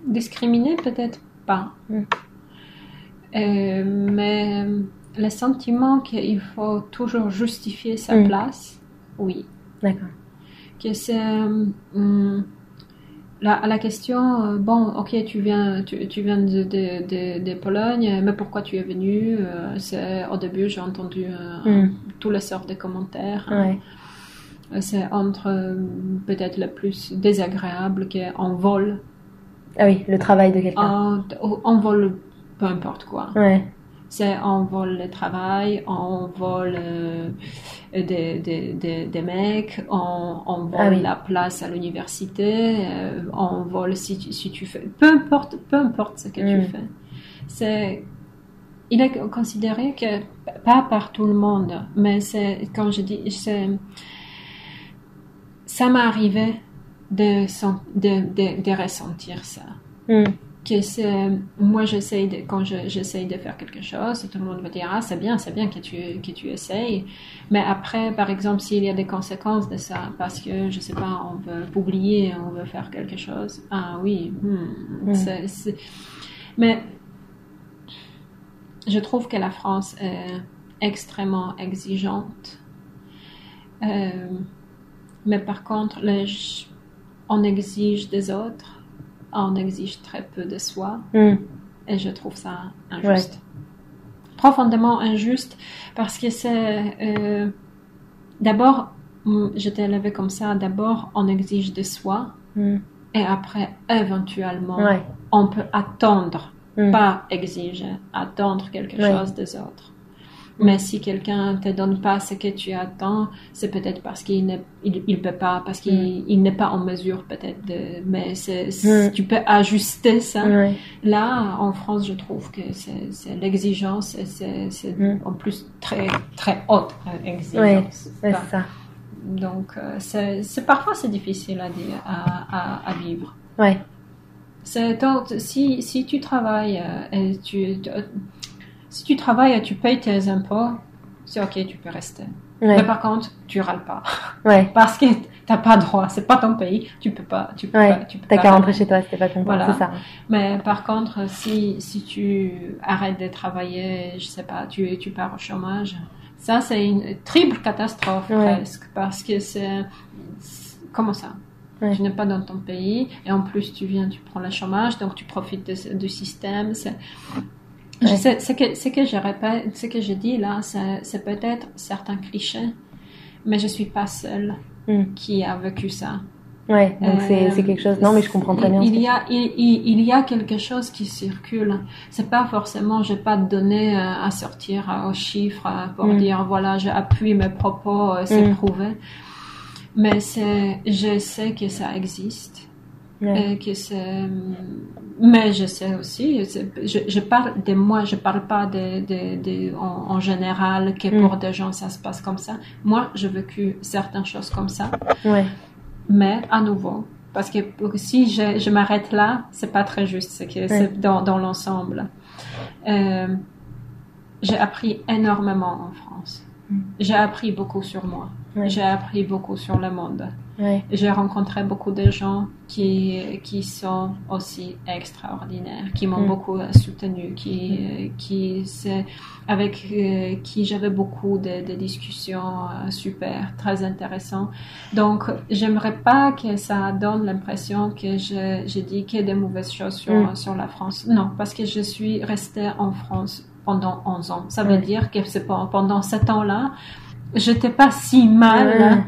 Discriminer, peut-être pas. Mm. Euh, mais le sentiment qu'il faut toujours justifier sa Mm. place, oui. D'accord. Que c'est hum, la, la question, euh, bon, ok, tu viens, tu, tu viens de, de, de, de Pologne, mais pourquoi tu es venu Euh, Au début, j'ai entendu euh, Mm. tous les sortes de commentaires. Ouais. Euh, C'est entre euh, peut-être le plus désagréable qu'on vole, Ah oui, le travail de quelqu'un. on, on vole peu importe quoi. Ouais. C'est on vole le travail, on vole euh, des, des, des, des mecs, on, on vole Ah oui. la place à l'université, euh, on vole si tu, si tu fais... Peu importe, peu importe ce que tu Mm. fais. C'est... Il est considéré que, pas par tout le monde, mais c'est, quand je dis, c'est... Ça m'est arrivé de, de, de, de ressentir ça Mm. Que c'est moi j'essaye de quand je- j'essaye de faire quelque chose tout le monde va dire ah c'est bien c'est bien que tu que tu essayes. Mais après par exemple s'il y a des conséquences de ça parce que je sais pas on veut publier on veut faire quelque chose ah oui hmm, Mm. mais je trouve que la France est extrêmement exigeante. Euh, mais par contre les- on exige des autres on exige très peu de soi Mm. et je trouve ça injuste. Profondément injuste parce que c'est euh, d'abord, mm, j'étais élevée comme ça, d'abord on exige de soi Mm. et après éventuellement Ouais. on peut attendre, Mm. pas exiger, attendre quelque chose des autres. Mais si quelqu'un te donne pas ce que tu attends, c'est peut-être parce qu'il ne il, il peut pas, parce qu'il il n'est pas en mesure peut-être de. Mais Mm. tu peux ajuster ça. Là, en France, je trouve que c'est, l'exigence, c'est, Mm. en plus très très haute euh, exigence. Enfin, c'est ça. donc, euh, c'est, c'est parfois c'est difficile à, dire, à, à, à vivre. Ouais. Si, si tu travailles euh, et tu, si tu travailles et tu payes tes impôts, c'est ok, tu peux rester. Ouais. Mais par contre, tu râles pas Ouais. parce que t'as pas droit, c'est pas ton pays, tu peux pas, tu peux Ouais. pas, tu peux T'as qu'à rentrer chez toi t'es pas content, Voilà. c'est ça. Mais par contre, si, si tu arrêtes de travailler, je sais pas, tu, tu pars au chômage, Ça, c'est une triple catastrophe presque, parce que c'est... Comment ça? Ouais. Tu n'es pas dans ton pays, et en plus tu viens, tu prends le chômage, donc tu profites de- du système. Ouais. sais- Ce que, ce que je répète, ce que je dis là, c'est peut-être certains clichés, mais je suis pas seule Mm. qui a vécu ça. Ouais, donc c'est Euh, c'est quelque chose. Non, mais je comprends très bien. Il, y a, il, il- y a quelque chose qui circule. C'est pas forcément, je vais pas te donner euh, à sortir aux chiffres pour Mm. dire voilà, j'appuie mes propos, euh, c'est Mm. prouvé. Mais c'est, je sais que ça existe. Et que c'est, mais je sais aussi, je, je parle de moi, je parle pas de, de, de- en, en général que Mm. pour des gens ça se passe comme ça. Moi, j'ai vécu certaines choses comme ça. Ouais. Mais à nouveau, parce que si je, je m'arrête là, c'est pas très juste, c'est que c'est dans, dans l'ensemble. Euh, j'ai appris énormément en France. Mm. J'ai appris beaucoup sur moi. J'ai appris beaucoup sur le monde. J'ai rencontré beaucoup de gens qui, qui sont aussi extraordinaires, qui m'ont Mm. beaucoup soutenu, qui, euh, qui avec euh, qui j'avais beaucoup de, de discussions euh, super, très intéressantes. Donc, j'aimerais pas que ça donne l'impression que je dis que des mauvaises choses sur, Mm. sur la France. Non, parce que je suis restée en France pendant 11 ans. Ça veut dire que pendant sept ans-là, j'étais pas si mal.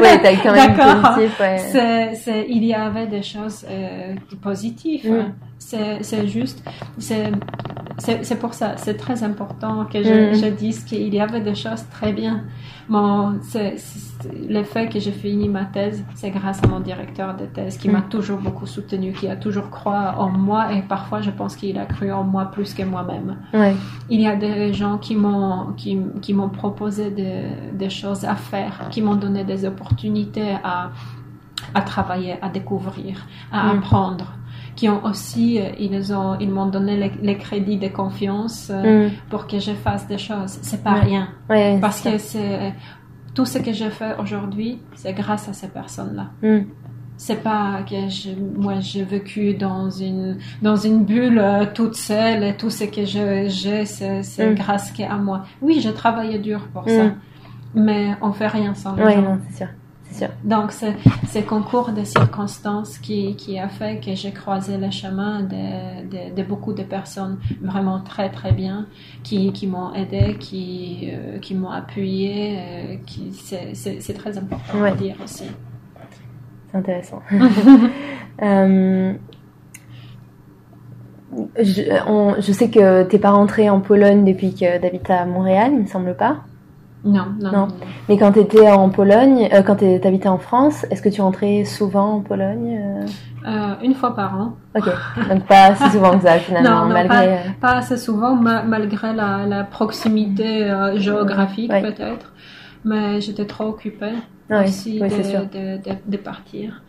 Ouais, t'as quand même D'accord. positif, ouais. C'est, c'est, il y avait des choses euh, positives. C'est, juste, c'est, pour ça, c'est très important que je, Mm. je dise qu'il y avait des choses très bien. C'est, c'est- le fait que j'ai fini ma thèse, c'est grâce à mon directeur de thèse qui Mm. m'a toujours beaucoup soutenu, qui a toujours cru en moi et parfois je pense qu'il a cru en moi plus que moi-même. Ouais. Il y a des gens qui m'ont qui, qui m'ont proposé des, des choses à faire, qui m'ont donné des opportunités à, à travailler, à découvrir, à Mm. apprendre, qui ont aussi euh, ils ont ils m'ont donné les, les crédits de confiance euh, Mm. pour que je fasse des choses. C'est pas Ouais. rien Ouais, parce que c'est tout ce que je fais aujourd'hui, c'est grâce à ces personnes-là. ça. Mm. C'est pas que je, moi j'ai vécu dans une dans une bulle euh, toute seule et tout ce que j'ai c'est c'est Mm. grâce qu'à moi. Oui, j'ai travaillé dur pour Mm. ça, mais on fait rien sans les Ouais, gens. non, c'est sûr. Donc c'est c'est concours de circonstances qui qui a fait que j'ai croisé le chemin de, de de beaucoup de personnes vraiment très très bien qui qui m'ont aidé, qui euh, qui m'ont appuyé, euh, qui c'est c'est c'est très important Ouais. à dire aussi. C'est intéressant. Euh, je, on- je sais que t'es pas rentré en Pologne depuis que t'habites à Montréal, il me semble pas. Non, non, Non. non. Mais quand t'étais en Pologne, euh, quand t'es- t'habitais en France, est-ce que tu rentrais souvent en Pologne euh Euh, une fois par an. Ok, donc pas si souvent que ça finalement, Non, malgré. Pas assez souvent, ma- malgré la, la proximité euh, géographique Ouais. peut-être. Mais j'étais trop occupée aussi oui, de, de, de partir.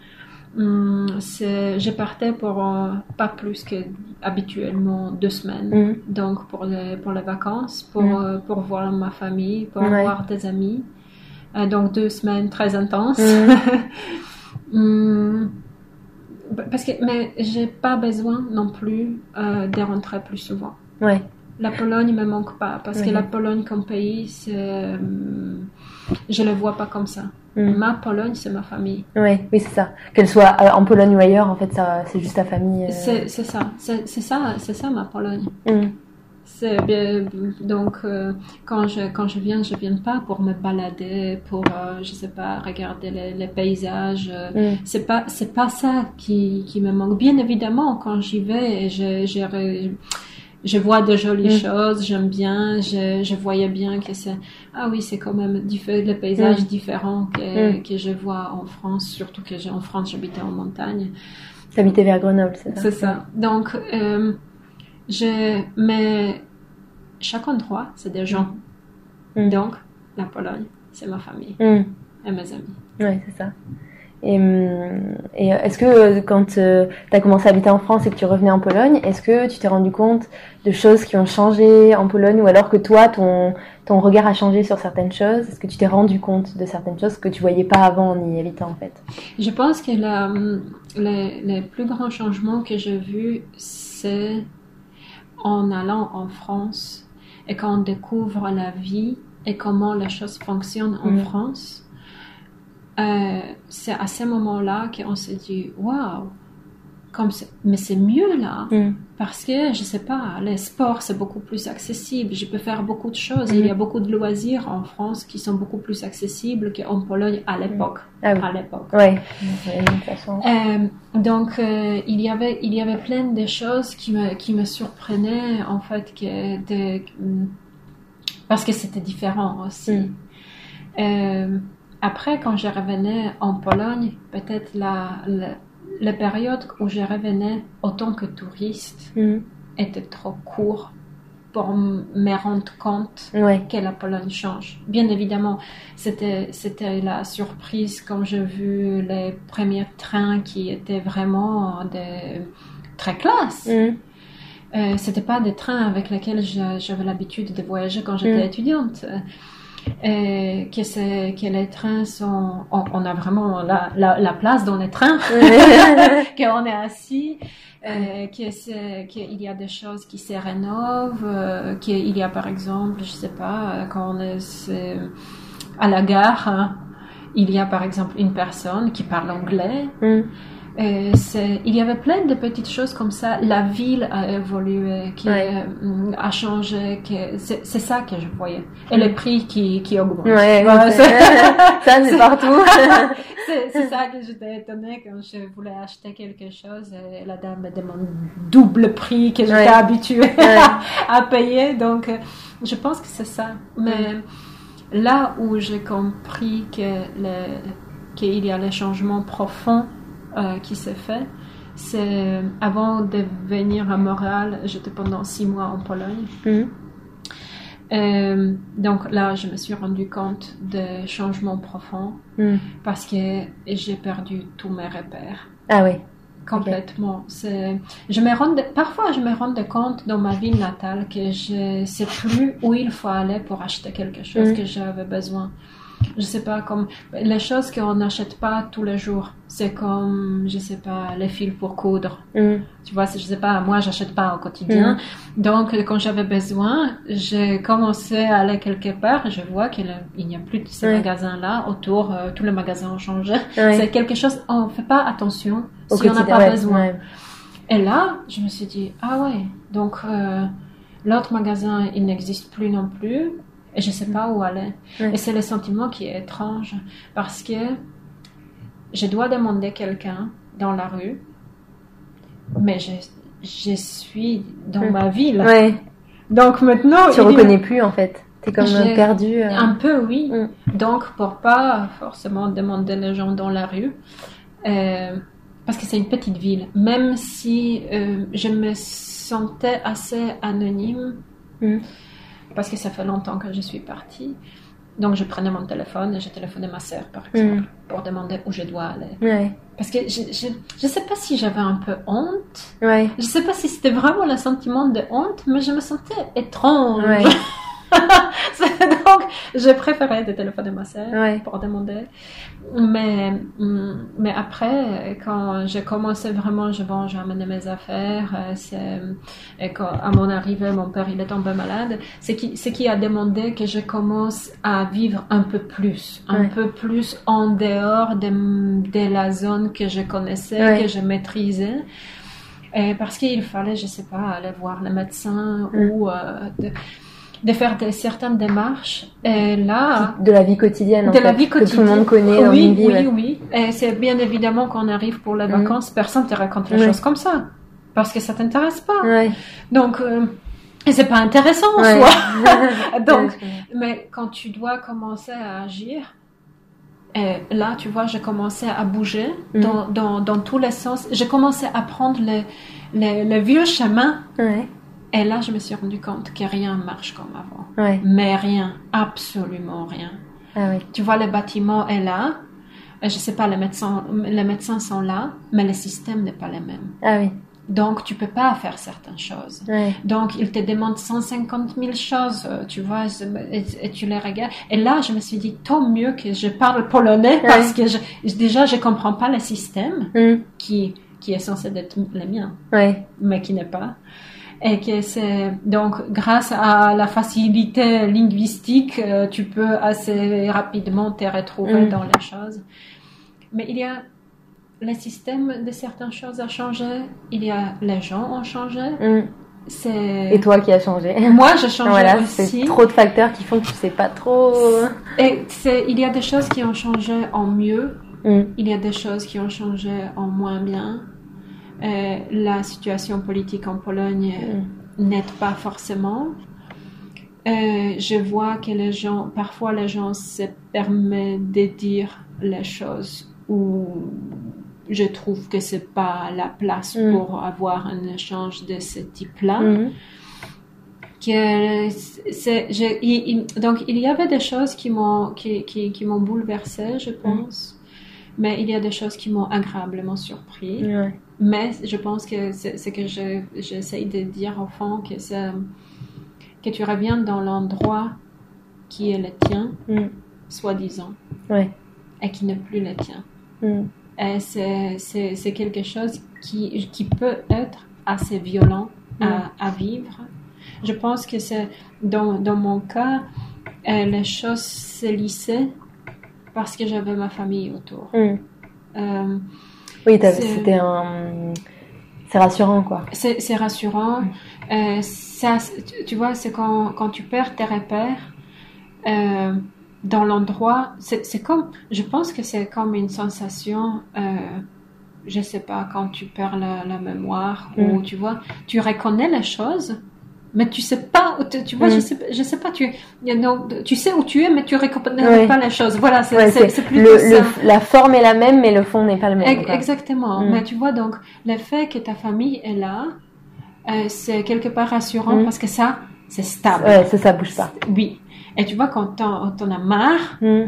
Hum, je partais pour euh, pas plus que habituellement deux semaines. Mm. Donc pour les, pour les vacances, pour, Mm. euh, pour voir ma famille, pour Ouais. voir des amis. Euh, donc deux semaines très intenses. Mm. Hum, parce que, mais j'ai pas besoin non plus de rentrer plus souvent. Ouais, La Pologne me manque pas parce que la Pologne comme pays, c'est, hum, je le vois pas comme ça. Mm. Ma Pologne, c'est ma famille. ouais, oui, c'est ça. Qu'elle soit euh, en Pologne ou ailleurs, en fait, ça, c'est juste ta famille. euh. C'est c'est ça, c'est c'est ça, c'est ça ma Pologne. Mm. C'est bien, donc euh, quand je quand je viens, je viens pas pour me balader, pour euh, je sais pas regarder les, les paysages. Mm. C'est pas c'est pas ça qui qui me manque. Bien évidemment, quand j'y vais, je je je vois de jolies Mm. choses, j'aime bien, je, je voyais bien que c'est ah oui c'est quand même le paysage Mm. différent que, Mm. que je vois en France, surtout que en France j'habitais en montagne. T'habitais vers Grenoble, c'est ça? C'est ça. Donc, euh, je, mais chaque endroit, c'est des gens. Donc, la Pologne, c'est ma famille et mes amis. Ouais, c'est ça. Et, hum, et est-ce que euh, quand tu as commencé à habiter en France et que tu revenais en Pologne, est-ce que tu t'es rendu compte de choses qui ont changé en Pologne ou alors que toi, ton, ton regard a changé sur certaines choses? Est-ce que tu t'es rendu compte de certaines choses que tu voyais pas avant en y habitant en fait? Je pense que la, les, les plus grands changements que j'ai vus, c'est en allant en France et quand on découvre la vie et comment les choses fonctionnent en Mm. France, euh, c'est à ce moment-là qu'on s'est dit waouh, comme mais c'est mieux là. Mm. Parce que, je sais pas, les sports, c'est beaucoup plus accessible. Je peux faire beaucoup de choses. Il y a beaucoup de loisirs en France qui sont beaucoup plus accessibles qu'en Pologne à l'époque. Ah oui. À l'époque. Façon. Euh, donc, euh, il, y avait, il y avait plein de choses qui me, qui me surprenaient, en fait, que de, parce que c'était différent aussi. Mm. Euh, après, quand je revenais en Pologne, peut-être la, la, la période où je revenais autant que touriste, Mm. était trop court pour me rendre compte Ouais. que la Pologne change. Bien évidemment, c'était c'était la surprise quand j'ai vu les premiers trains qui étaient vraiment de très classe. Mm. Euh, c'était pas des trains avec lesquels j'avais l'habitude de voyager quand j'étais Mm. étudiante. Euh, que, c'est- que les trains sont... On, on a vraiment la, la, la place dans les trains, qu'on est assis, euh, que c'est- qu'il y a des choses qui se rénovent, euh, qu'il y a par exemple, je sais pas, quand on est à la gare, hein, il y a par exemple une personne qui parle anglais. Mm. Euh, il y avait plein de petites choses comme ça. La ville a évolué, qui Ouais. euh, a changé. C'est ça que je voyais. Et les prix qui, qui. Ouais. Voilà, c'est- ça, c'est partout. c'est ça que j'étais étonnée quand je voulais acheter quelque chose et la dame me demande double prix que j'étais Ouais. habituée à, à payer. Donc, euh, je pense que c'est ça. Mais là où j'ai compris que le- qu'il y a le changement profond euh, qui s'est fait, c'est avant de venir à Montréal, j'étais pendant six mois en Pologne. Mm. Euh, donc là, je me suis rendu compte de changements profonds Mm. parce que j'ai perdu tous mes repères. Ah ouais. Complètement. C'est, je me rends, parfois, je me rends compte dans ma ville natale que je sais plus où il faut aller pour acheter quelque chose Mm. que j'avais besoin. Je sais pas, comme les choses qu'on n'achète pas tous les jours. C'est comme, je sais pas, les fils pour coudre. Mm. Tu vois, je sais pas, moi, j'achète pas au quotidien. Donc, quand j'avais besoin, j'ai commencé à aller quelque part. Je vois qu'il il n'y a plus de ces magasins-là autour. euh, tous les magasins ont changé. C'est quelque chose, on fait pas attention Au si on n'a pas ouais, besoin. ouais. Et là, je me suis dit, ah ouais, donc euh, l'autre magasin, il n'existe plus non plus. Et je sais pas où aller. Et c'est le sentiment qui est étrange. Parce que je dois demander quelqu'un dans la rue, mais je, je suis dans ma ville. Ouais. Donc maintenant, Tu reconnais plus en fait. T'es comme perdu. euh. un peu, oui. Mm. Donc, pour pas forcément demander les gens dans la rue, euh, parce que c'est une petite ville, même si euh, je me sentais assez anonyme, Mm. Parce que ça fait longtemps que je suis partie. Donc, je prenais mon téléphone et je téléphonais ma sœur, par Mm. exemple, pour demander où je dois aller. Ouais. Parce que je, je sais pas si j'avais un peu honte. Ouais. Je sais pas si c'était vraiment le sentiment de honte, mais je me sentais étrange. Ouais. Donc, j'ai préféré de téléphoner ma Ouais. pour demander. Mais, hum, mais après, quand j'ai commencé vraiment, je, bon, j'ai amené mes affaires, euh, c'est, et quand, à mon arrivée, mon père, il est tombé malade, c'est qui, c'est qui a demandé que je commence à vivre un peu plus, un Ouais. peu plus en dehors de, de la zone que je connaissais, Ouais. que je maîtrisais. Et parce qu'il fallait, je sais pas, aller voir le médecin Mm. ou euh, de, de faire certaines démarches. Et là, De la vie quotidienne. en de la fait, vie Que tout quotidienne. le monde connaît oui, oui, ouais. oui. Et c'est bien évidemment qu'on arrive pour les Mm. vacances, personne te raconte les choses comme ça. Parce que ça t'intéresse pas. Ouais. Donc, euh, c'est pas intéressant en Ouais. soi. Donc, mais quand tu dois commencer à agir, et là, tu vois, j'ai commencé à bouger Mm. dans, dans, dans tous les sens. J'ai commencé à prendre les vieux chemins. Ouais. Et là, je me suis rendu compte que rien marche comme avant. Ouais. Mais rien, absolument rien. Ah oui. Tu vois, le bâtiment est là. Euh, Je sais pas, les médecins, les médecins sont là, mais le système n'est pas le même. Ah oui. Donc, tu peux pas faire certaines choses. Ouais. Donc, ils te demandent 150 000 choses, euh, tu vois, et, et tu les regardes. Et là, je me suis dit, tant mieux que je parle polonais parce que je, déjà, je comprends pas le système Mm. qui, qui est censé être le mien, Ouais. mais qui n'est pas. Et que c'est donc grâce à la facilité linguistique, euh, tu peux assez rapidement te retrouver Mm. dans les choses. Mais il y a le système de certaines choses a changé, il y a les gens ont changé. Mm. C'est Et toi qui as changé moi j'ai changé Voilà, aussi. c'est trop de facteurs qui font que tu sais pas trop. Et c'est il y a des choses qui ont changé en mieux Mm. Il y a des choses qui ont changé en moins bien. Euh, la situation politique en Pologne Mm. n'aide pas forcément. Euh, je vois que les gens, parfois les gens se permettent de dire les choses où je trouve que c'est pas la place Mm. pour avoir un échange de ce type-là Mm. que c'est, je- il- il- donc il y avait des choses qui m'ont qui, qui, qui m'ont bouleversé, je pense, mais il y a des choses qui m'ont agréablement surpris. Ouais. Mais je pense que c'est ce que je, j'essaye de dire au fond que que tu reviens dans l'endroit qui est le tien, Mm. soi-disant, Ouais. et qui n'est plus le tien. Mm. Et c'est, quelque chose qui, qui peut être assez violent à, à vivre. Je pense que c'est, dans, dans mon cas, euh, les choses se lissaient parce que j'avais ma famille autour. Mm. Euh, Oui, c'était un. C'est rassurant, quoi. c'est, rassurant. Euh, ça, tu- vois, c'est quand, quand tu perds tes repères euh, dans l'endroit, c'est, comme, je pense que c'est comme une sensation, je sais pas, quand tu perds la, la mémoire ou Mm. tu vois, tu reconnais les choses. Mais tu sais pas, où tu tu vois, Mm. je sais, pas- je sais pas, tu, tu sais où tu es, mais tu reconnais pas les choses. Voilà, c'est, Ouais, c'est, le- la forme est la même, mais le fond n'est pas le même. Quoi. Exactement. Mm. Mais tu vois, donc, le fait que ta famille est là, euh, c'est quelque part rassurant Mm. parce que ça, c'est stable. Ouais, ça, ça bouge pas. Oui. Et tu vois, quand t'en, as marre, Mm.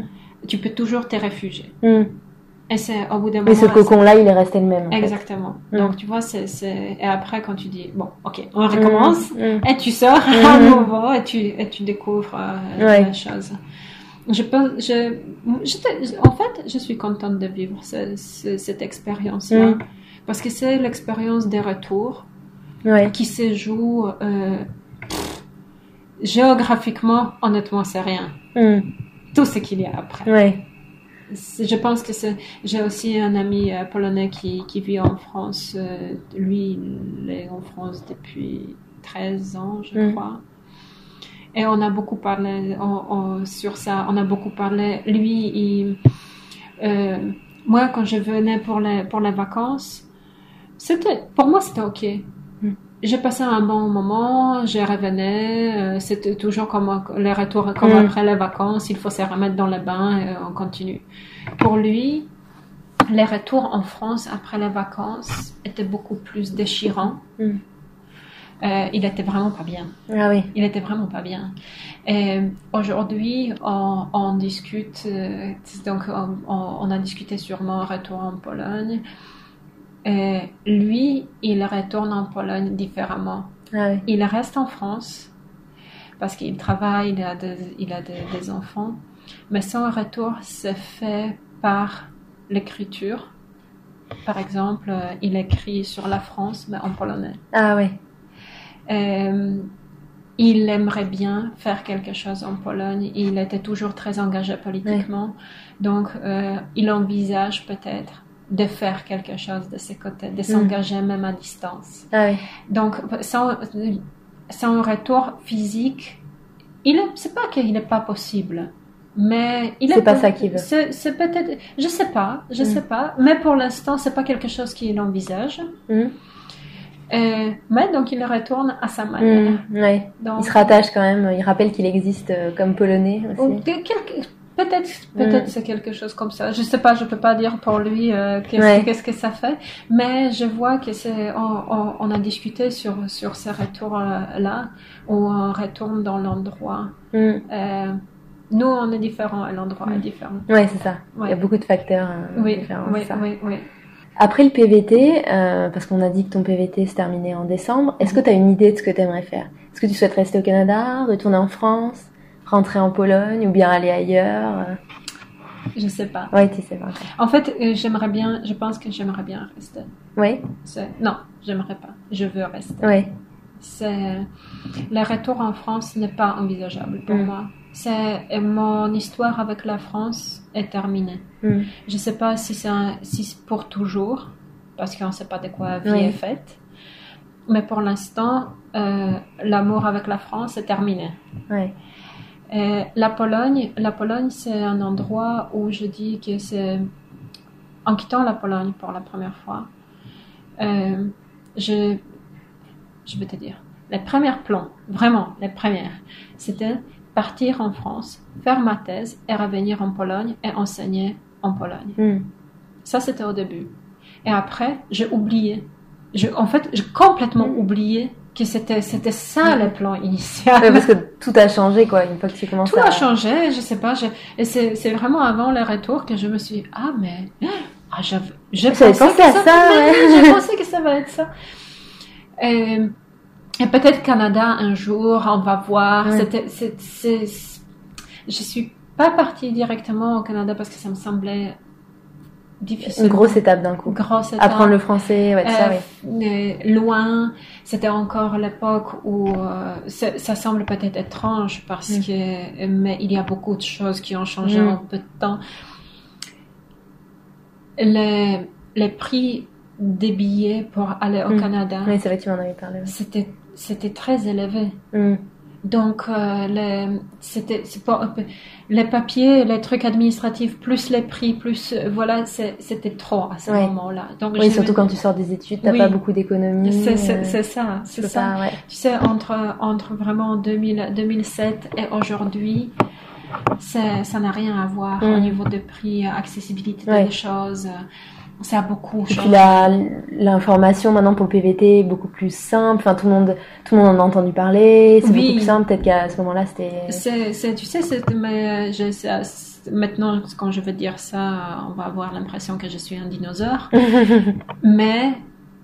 tu peux toujours te réfugier. Mm. Et c'est au bout d'un Mais moment. ce cocon-là, il est resté le même. fait. Exactement. Mm. Donc, tu vois, c'est. Et après, quand tu dis, bon, ok, on recommence, Mm. et tu sors Mm. à nouveau, et tu, et tu découvres euh, Ouais. la chose. Je pense, je, j'étais- en fait, je suis contente de vivre ce- ce- cette expérience-là. Mm. Parce que c'est l'expérience des retours Ouais. qui se joue euh, géographiquement, honnêtement, c'est rien. Mm. Tout ce qu'il y a après. Ouais. Je pense que c'est. J'ai aussi un ami euh, polonais qui, qui vit en France. euh, lui, il est en France depuis 13 ans, je Mm. crois. Et on a beaucoup parlé on- on- sur ça. On a beaucoup parlé. Lui, il, euh, moi, quand je venais pour les, pour les vacances, c'était, pour moi, c'était OK. J'ai passé un bon moment, je revenais, euh, c'était toujours comme les retours, comme Mm. après les vacances, il faut se remettre dans le bain et on continue. Pour lui, les retours en France après les vacances étaient beaucoup plus déchirants. Mm. Euh, il était vraiment pas bien. Ah oui. Il était vraiment pas bien. Et aujourd'hui, on, on discute, euh, donc on, on- a discuté sûrement un retour en Pologne. Et lui, il retourne en Pologne différemment. Ah oui. Il reste en France parce qu'il travaille, il a, des, il a des, des enfants. Mais son retour se fait par l'écriture. Par exemple, euh, il écrit sur la France, mais en polonais. Ah oui. Euh, il aimerait bien faire quelque chose en Pologne. Il était toujours très engagé politiquement. Donc, euh, il envisage peut-être de faire quelque chose de ses côtés, de s'engager même à distance. Ah oui. Donc, sans, sans retour physique, il est, c'est pas qu'il n'est pas possible. Mais il C'est est pas ça qu'il veut. C'est, c'est peut-être, je sais pas, je Mm. sais pas. Mais pour l'instant, c'est pas quelque chose qu'il envisage. Mm. Euh, mais donc il retourne à sa manière. Mm. Ouais. Donc, Il se rattache quand même. Il rappelle qu'il existe euh, comme polonais ou aussi. de quelque- peut-être, peut-être Mm. c'est quelque chose comme ça. Je sais pas, je peux pas dire pour lui euh, qu'est-ce, Ouais. que ça fait. Mais je vois que c'est, on, on, on a discuté sur sur ces retours là où on retourne dans l'endroit. Mm. Euh, nous, on est différents et l'endroit est Mm. différent. Ouais, c'est ça. Il y a beaucoup de facteurs euh, Oui, différents. oui, ça. oui, oui. Après le PVT, parce qu'on a dit que ton PVT se terminait en décembre, est-ce que tu as une idée de ce que tu aimerais faire? Est-ce que tu souhaites rester au Canada, retourner en France, rentrer en Pologne ou bien aller ailleurs euh Je sais pas. Ouais, tu sais pas. En fait, euh, j'aimerais bien, je pense que j'aimerais bien rester. C'est- Non, j'aimerais pas. Je veux rester. c'est le retour en France n'est pas envisageable pour Mm. moi. C'est mon histoire avec la France est terminée. Mm. Je sais pas si c'est si pour toujours, parce qu'on ne sait pas de quoi la vie Oui. est faite. Mais pour l'instant, euh, l'amour avec la France est terminé. Ouais. Euh, la Pologne, la Pologne, c'est un endroit où je dis que c'est en quittant la Pologne pour la première fois, euh, je, je vais te dire, les premiers plans, vraiment les premières, c'était partir en France, faire ma thèse et revenir en Pologne et enseigner en Pologne. Mm. Ça, c'était au début. Et après, j'ai oublié. Je, en fait, j'ai complètement Mm. oublié que c'était, c'était ça le plan initial. Ouais, parce que tout a changé, quoi, une fois que tu commences Tout à... a changé, je sais pas. je- et c'est, c'est vraiment avant le retour que je me suis dit, ah, mais, ah, pensé pensé que à ça, ça, ouais. oui, j'ai pensé que ça va être ça. Et, et peut-être Canada un jour, on va voir. Ouais. C'était, c'est- je suis pas partie directement au Canada parce que ça me semblait difficile. Une grosse étape d'un coup. Grosse étape. Apprendre le français, ouais, ça, Euh, oui. loin, c'était encore l'époque où euh, ça, ça semble peut-être étrange parce Mm. que mais il y a beaucoup de choses qui ont changé Mm. en peu de temps. Les, les prix des billets pour aller au Mm. Canada, Oui, c'est vrai que tu m'en avais parlé. c'était c'était très élevé. Mm. Donc, euh, les, c'était, c'est pas, les papiers, les trucs administratifs, plus les prix, plus, euh, voilà, c'était trop à ce Ouais. moment-là. Donc, Oui, surtout quand tu sors des études, t'as Oui. pas beaucoup d'économies. c'est, c'est, euh, c'est ça, tu c'est peux ça. pas, ouais. Tu sais, entre, entre vraiment 2000, 2007 et aujourd'hui, ça n'a rien à voir Mm. au niveau de prix, accessibilité Ouais. des choses. Ça a beaucoup Et puis changé. la- l'information maintenant pour le PVT est beaucoup plus simple. Enfin, tout le monde, tout le monde en a entendu parler. C'est Oui. beaucoup plus simple. Peut-être qu'à ce moment-là, c'était. C'est, c'est, tu sais, c'est, mais je, maintenant, quand je veux dire ça, on va avoir l'impression que je suis un dinosaure. Mais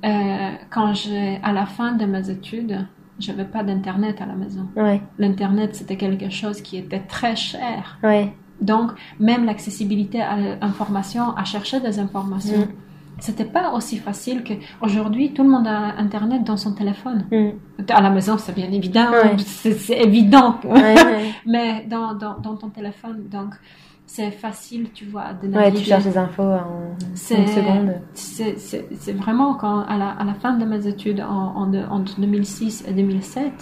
euh, quand j'ai, à la fin de mes études, j'avais pas d'internet à la maison. ouais, L'internet, c'était quelque chose qui était très cher. ouais. Donc, même l'accessibilité à l'information, à chercher des informations, Mm. c'était pas aussi facile que aujourd'hui. Tout le monde a internet dans son téléphone. Mm. À la maison, c'est bien évident, Ouais. c'est, évident. Ouais, ouais. Mais dans, dans, dans ton téléphone, donc c'est facile, tu vois, de Ouais, naviguer. tu cherches des infos en une seconde. C'est, vraiment quand, à la, à la fin de mes études en, en, de- entre 2006 et 2007,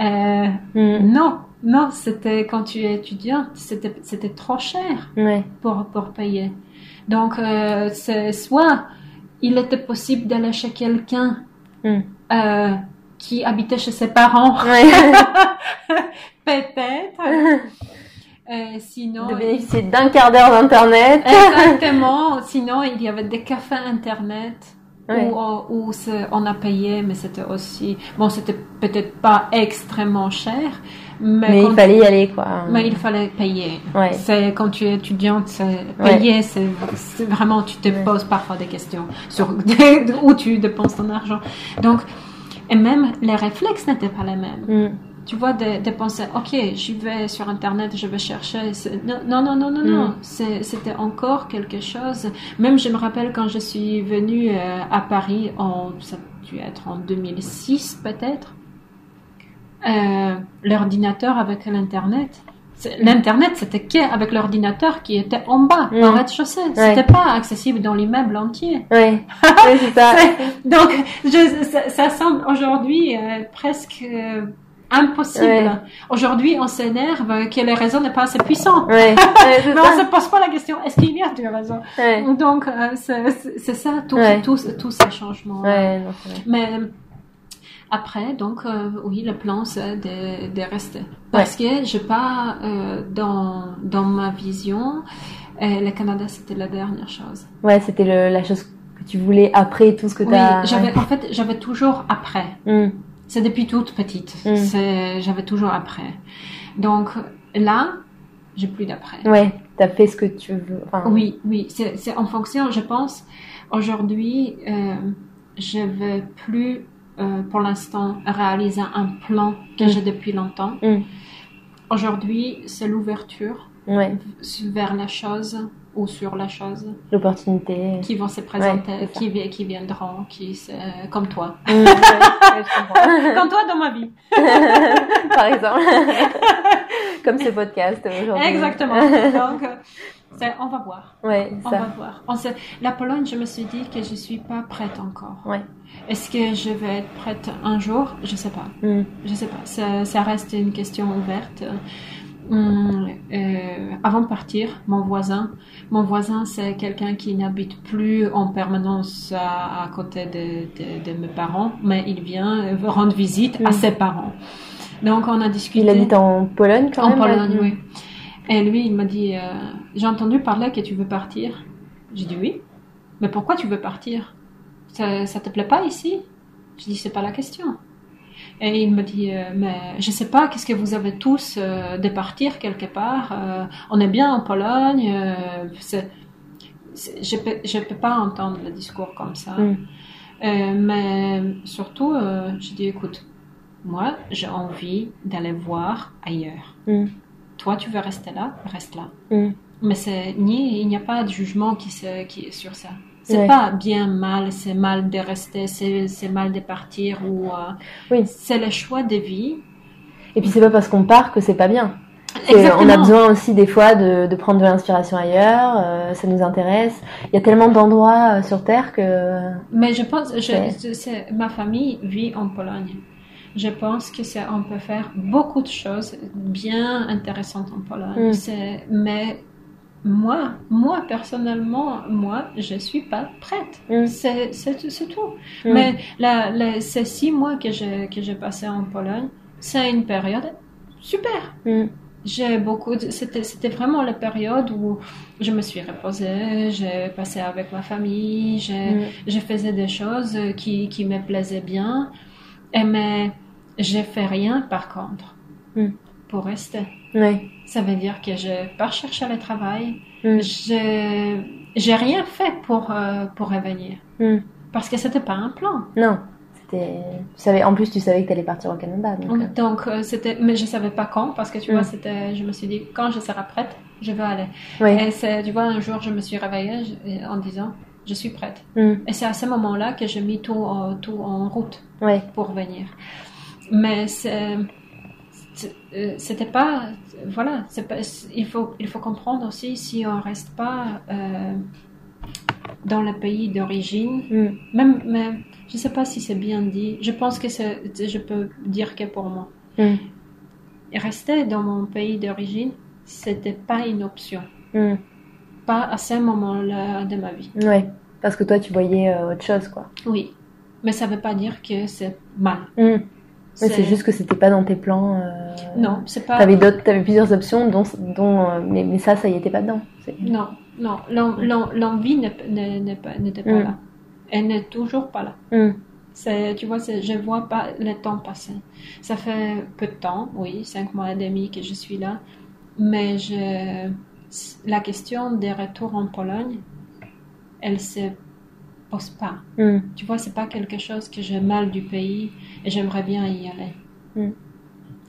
euh, Mm. non, non, c'était quand tu es étudiante, c'était, trop cher Ouais, pour, pour payer. Donc, euh, c'est soit il était possible d'aller chez quelqu'un Mm. euh, qui habitait chez ses parents, ouais. peut-être. Euh, sinon, de bénéficier d'un quart d'heure d'internet. Exactement. Sinon, il y avait des cafés internet Ouais. où, où on a payé, mais c'était aussi bon, c'était peut-être pas extrêmement cher, mais, il fallait y aller, quoi. mais il fallait payer. Ouais. C'est quand tu es étudiante, Ouais. payer, c'est vraiment tu te poses parfois des questions sur où tu dépenses ton argent. Donc et même les réflexes n'étaient pas les mêmes. Mm. Tu vois, de, de penser, ok, j'y vais sur Internet, je vais chercher. Non, non, non, non, non, Mm. non. C'était encore quelque chose. Même, je me rappelle quand je suis venue euh, à Paris, en, ça a dû être en 2006 peut-être, euh, l'ordinateur avec l'Internet. L'Internet, c'était qu'avec l'ordinateur qui était en bas, Mm. en rez-de-chaussée. C'était pas accessible dans l'immeuble entier. Ouais, ouais c'est ça. Donc, je, ça, ça semble aujourd'hui euh, presque euh, impossible. Ouais. Aujourd'hui, on s'énerve que les réseaux n'est pas assez puissant. Ouais, ouais on ça. se pose pas la question, est-ce qu'il y a du réseau? Ouais, Donc, euh, c'est ça, tout, Ouais. tout, tous ces changements. ouais. Mais après, donc, euh, oui, le plan, c'est de, de rester. Parce que je pas, euh, dans, dans ma vision, euh, le Canada, c'était la dernière chose. Ouais, c'était la chose que tu voulais après tout ce que Oui, t'as. j'avais, en fait, j'avais toujours après. Mm. C'est depuis toute petite. Mm. J'avais toujours après. Donc là, j'ai plus d'après. Ouais, t'as fait ce que tu veux. Enfin, Oui, oui, c'est, en fonction, je pense. Aujourd'hui, je veux plus, euh, pour l'instant, réaliser un plan que Mm. j'ai depuis longtemps. Mm. Aujourd'hui, c'est l'ouverture Ouais, vers la chose ou sur la chose L'opportunité. qui vont se présenter, Ouais, qui, qui viendront, qui comme toi. Mm, ouais, ouais, comme toi dans ma vie. Par exemple. Comme ce podcast aujourd'hui. Exactement. Donc, on va voir. On ça. va voir. On la Pologne, je me suis dit que je suis pas prête encore. Ouais. Est-ce que je vais être prête un jour? Je sais pas. Mm, Je sais pas. Ça, ça reste une question ouverte. Hum, euh, avant de partir, mon voisin, mon voisin, c'est quelqu'un qui n'habite plus en permanence à, à côté de, de- de mes parents, mais il vient rendre visite à Mm. ses parents. Donc on a discuté. Il habite en Pologne quand En même. Pologne, ouais. oui. Et lui, il m'a dit, euh, j'ai entendu parler que tu veux partir. J'ai dit oui. Mais pourquoi tu veux partir? Ça, ça te plaît pas ici? J'ai dit, c'est pas la question. Et il me dit, euh, mais je sais pas, qu'est-ce que vous avez tous euh, de partir quelque part? Euh, On est bien en Pologne. je peux, je peux pas entendre le discours comme ça. Mm. Mais surtout, j'ai dit, écoute, moi, j'ai envie d'aller voir ailleurs. Mm. Toi, tu veux rester là, reste là. Mm. Mais c'est ni, il n'y a pas de jugement qui, se, qui est sur ça. C'est Ouais. pas bien mal, c'est mal de rester, c'est mal de partir ou euh, Oui. c'est le choix de vie. Et puis c'est pas parce qu'on part que c'est pas bien. On a besoin aussi des fois de, de prendre de l'inspiration ailleurs, euh, ça nous intéresse. Il y a tellement d'endroits euh, sur Terre que... Mais je pense, je, ma famille vit en Pologne. Je pense que on peut faire beaucoup de choses bien intéressantes en Pologne. Mm. Mais moi, moi personnellement, moi, je suis pas prête. Mm. C'est, tout. Mm. Mais la, la- ces six mois que j'ai, que j'ai passé en Pologne, c'est une période super. Mm. J'ai beaucoup, c'était, c'était vraiment la période où je me suis reposée, j'ai passé avec ma famille, j'ai, je faisais des choses qui, qui me plaisaient bien, et mais j'ai fait rien par contre. Pour rester. Ouais. Ça veut dire que je n'ai pas cherché le travail, Mm. j'ai, j'ai rien fait pour, euh, pour revenir. Mm. Parce que c'était pas un plan. Non. C'était... Tu savais... En plus, tu savais que tu allais partir au Canada. Donc, euh, Donc, euh, c'était, mais je savais pas quand, parce que tu Mm. vois, c'était, je me suis dit, quand je serai prête, je vais aller. ouais. Et c'est, tu vois, un jour, je me suis réveillée je- en disant, je suis prête. Et c'est à ce moment-là que j'ai mis tout, en- tout en route. Ouais. pour venir. Mais c'est- c'était pas, voilà, c'est pas, il faut, il faut comprendre aussi si on reste pas euh, dans le pays d'origine, Mm. même, même, je sais pas si c'est bien dit. Je pense que c'est, je peux dire que pour moi, Mm. rester dans mon pays d'origine, c'était pas une option, Mm. pas à ce moment-là de ma vie. Ouais. Parce que toi, tu voyais euh, autre chose, quoi. Oui, mais ça veut pas dire que c'est mal. C'est juste que c'était pas dans tes plans. euh, non, c'est pas. T'avais d'autres, t'avais plusieurs options, dont, dont euh, mais, mais ça, ça y était pas dedans. Non, non, l'en- l'en- l'envie n'était pas Mm. là. Elle n'est toujours pas là. Mm. C'est, tu vois, je vois pas le temps passer. Ça fait peu de temps, oui, cinq mois et demi que je suis là, mais je, la question des retours en Pologne, elle se pose pas. Mm. Tu vois, c'est pas quelque chose que j'ai mal du pays et j'aimerais bien y aller. Mm.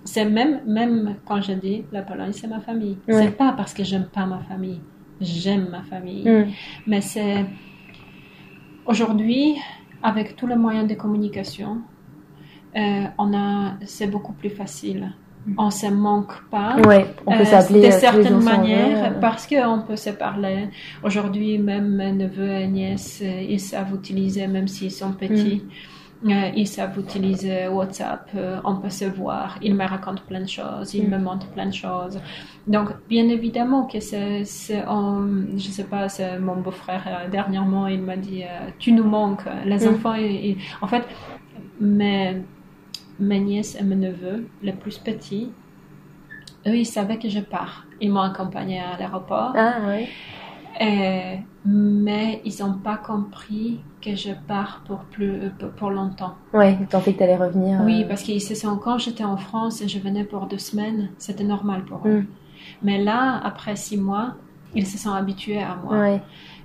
C'est même, même quand je dis la Pologne, c'est ma famille. C'est pas parce que j'aime pas ma famille. J'aime ma famille. Mm. Mais c'est aujourd'hui, avec tous les moyens de communication, euh, on a, c'est beaucoup plus facile. On se manque pas. Ouais, on peut Euh, s'appeler de euh, certaines manières euh. parce qu'on peut se parler. Aujourd'hui, même mes neveux et nièces, ils savent utiliser, même s'ils sont petits, Mm. euh, ils savent utiliser WhatsApp. euh, on peut se voir. Ils me racontent plein de choses. Ils Mm. me montrent plein de choses. Donc, bien évidemment que c'est, je sais pas, c'est mon beau-frère dernièrement, il m'a dit, tu nous manques. Les Mm. enfants, ils- ils- en fait, mes, mes nièces et mes neveux, les plus petits, eux, ils savaient que je pars. Ils m'ont accompagné à l'aéroport, Ah, ouais. et- mais ils n'ont pas compris que je pars pour, plus, pour, pour longtemps. Ouais, ils pensaient que t'allais revenir. Oui, euh, parce qu'ils se sont, quand j'étais en France et je venais pour deux semaines, c'était normal pour eux. Mm. Mais là, après six mois, ils se sont habitués à moi, Ouais.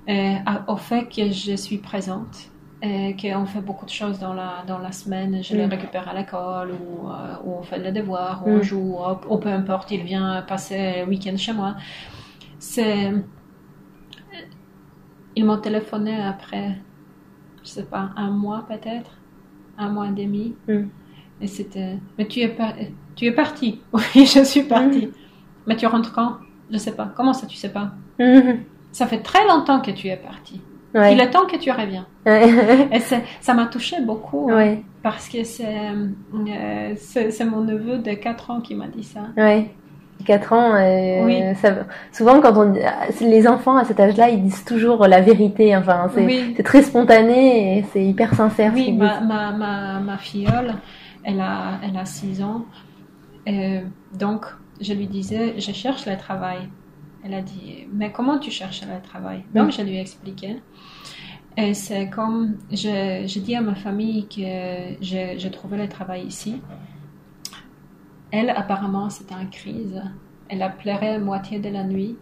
Euh, à- au fait que je suis présente. Et qu'on fait beaucoup de choses dans la, dans la semaine. Je les Mm. récupère à l'école ou, euh, ou on fait les devoirs, ou Mm. on joue, ou, ou peu importe, il vient passer le week-end chez moi. C'est ils m'ont téléphoné après, je sais pas, un mois peut-être, un mois et demi. Mm. Et c'était, mais tu es, par- tu es parti. Oui, je suis partie. Mais tu rentres quand? Je sais pas. Comment ça, tu sais pas? Mhm. Ça fait très longtemps que tu es parti. Ouais. Il est temps que tu reviens. Et ça m'a touché beaucoup. hein, ouais. Parce que c'est euh, c'est mon neveu de 4 ans qui m'a dit ça. Ouais. 4 ans, euh, Oui. ça- souvent quand on dit- les enfants à cet âge-là, ils disent toujours la vérité. Enfin, c'est Oui. très spontané et c'est hyper sincère. Oui, ma, ma, ma, ma filleule, elle a, elle a 6 ans. Donc, je lui disais, je cherche le travail. Elle a dit, mais comment tu cherches le travail? Donc, je lui ai expliqué. Et c'est comme, je, je dis à ma famille que j'ai trouvé le travail ici. Elle, apparemment, c'était en crise. Elle a pleuré à moitié de la nuit.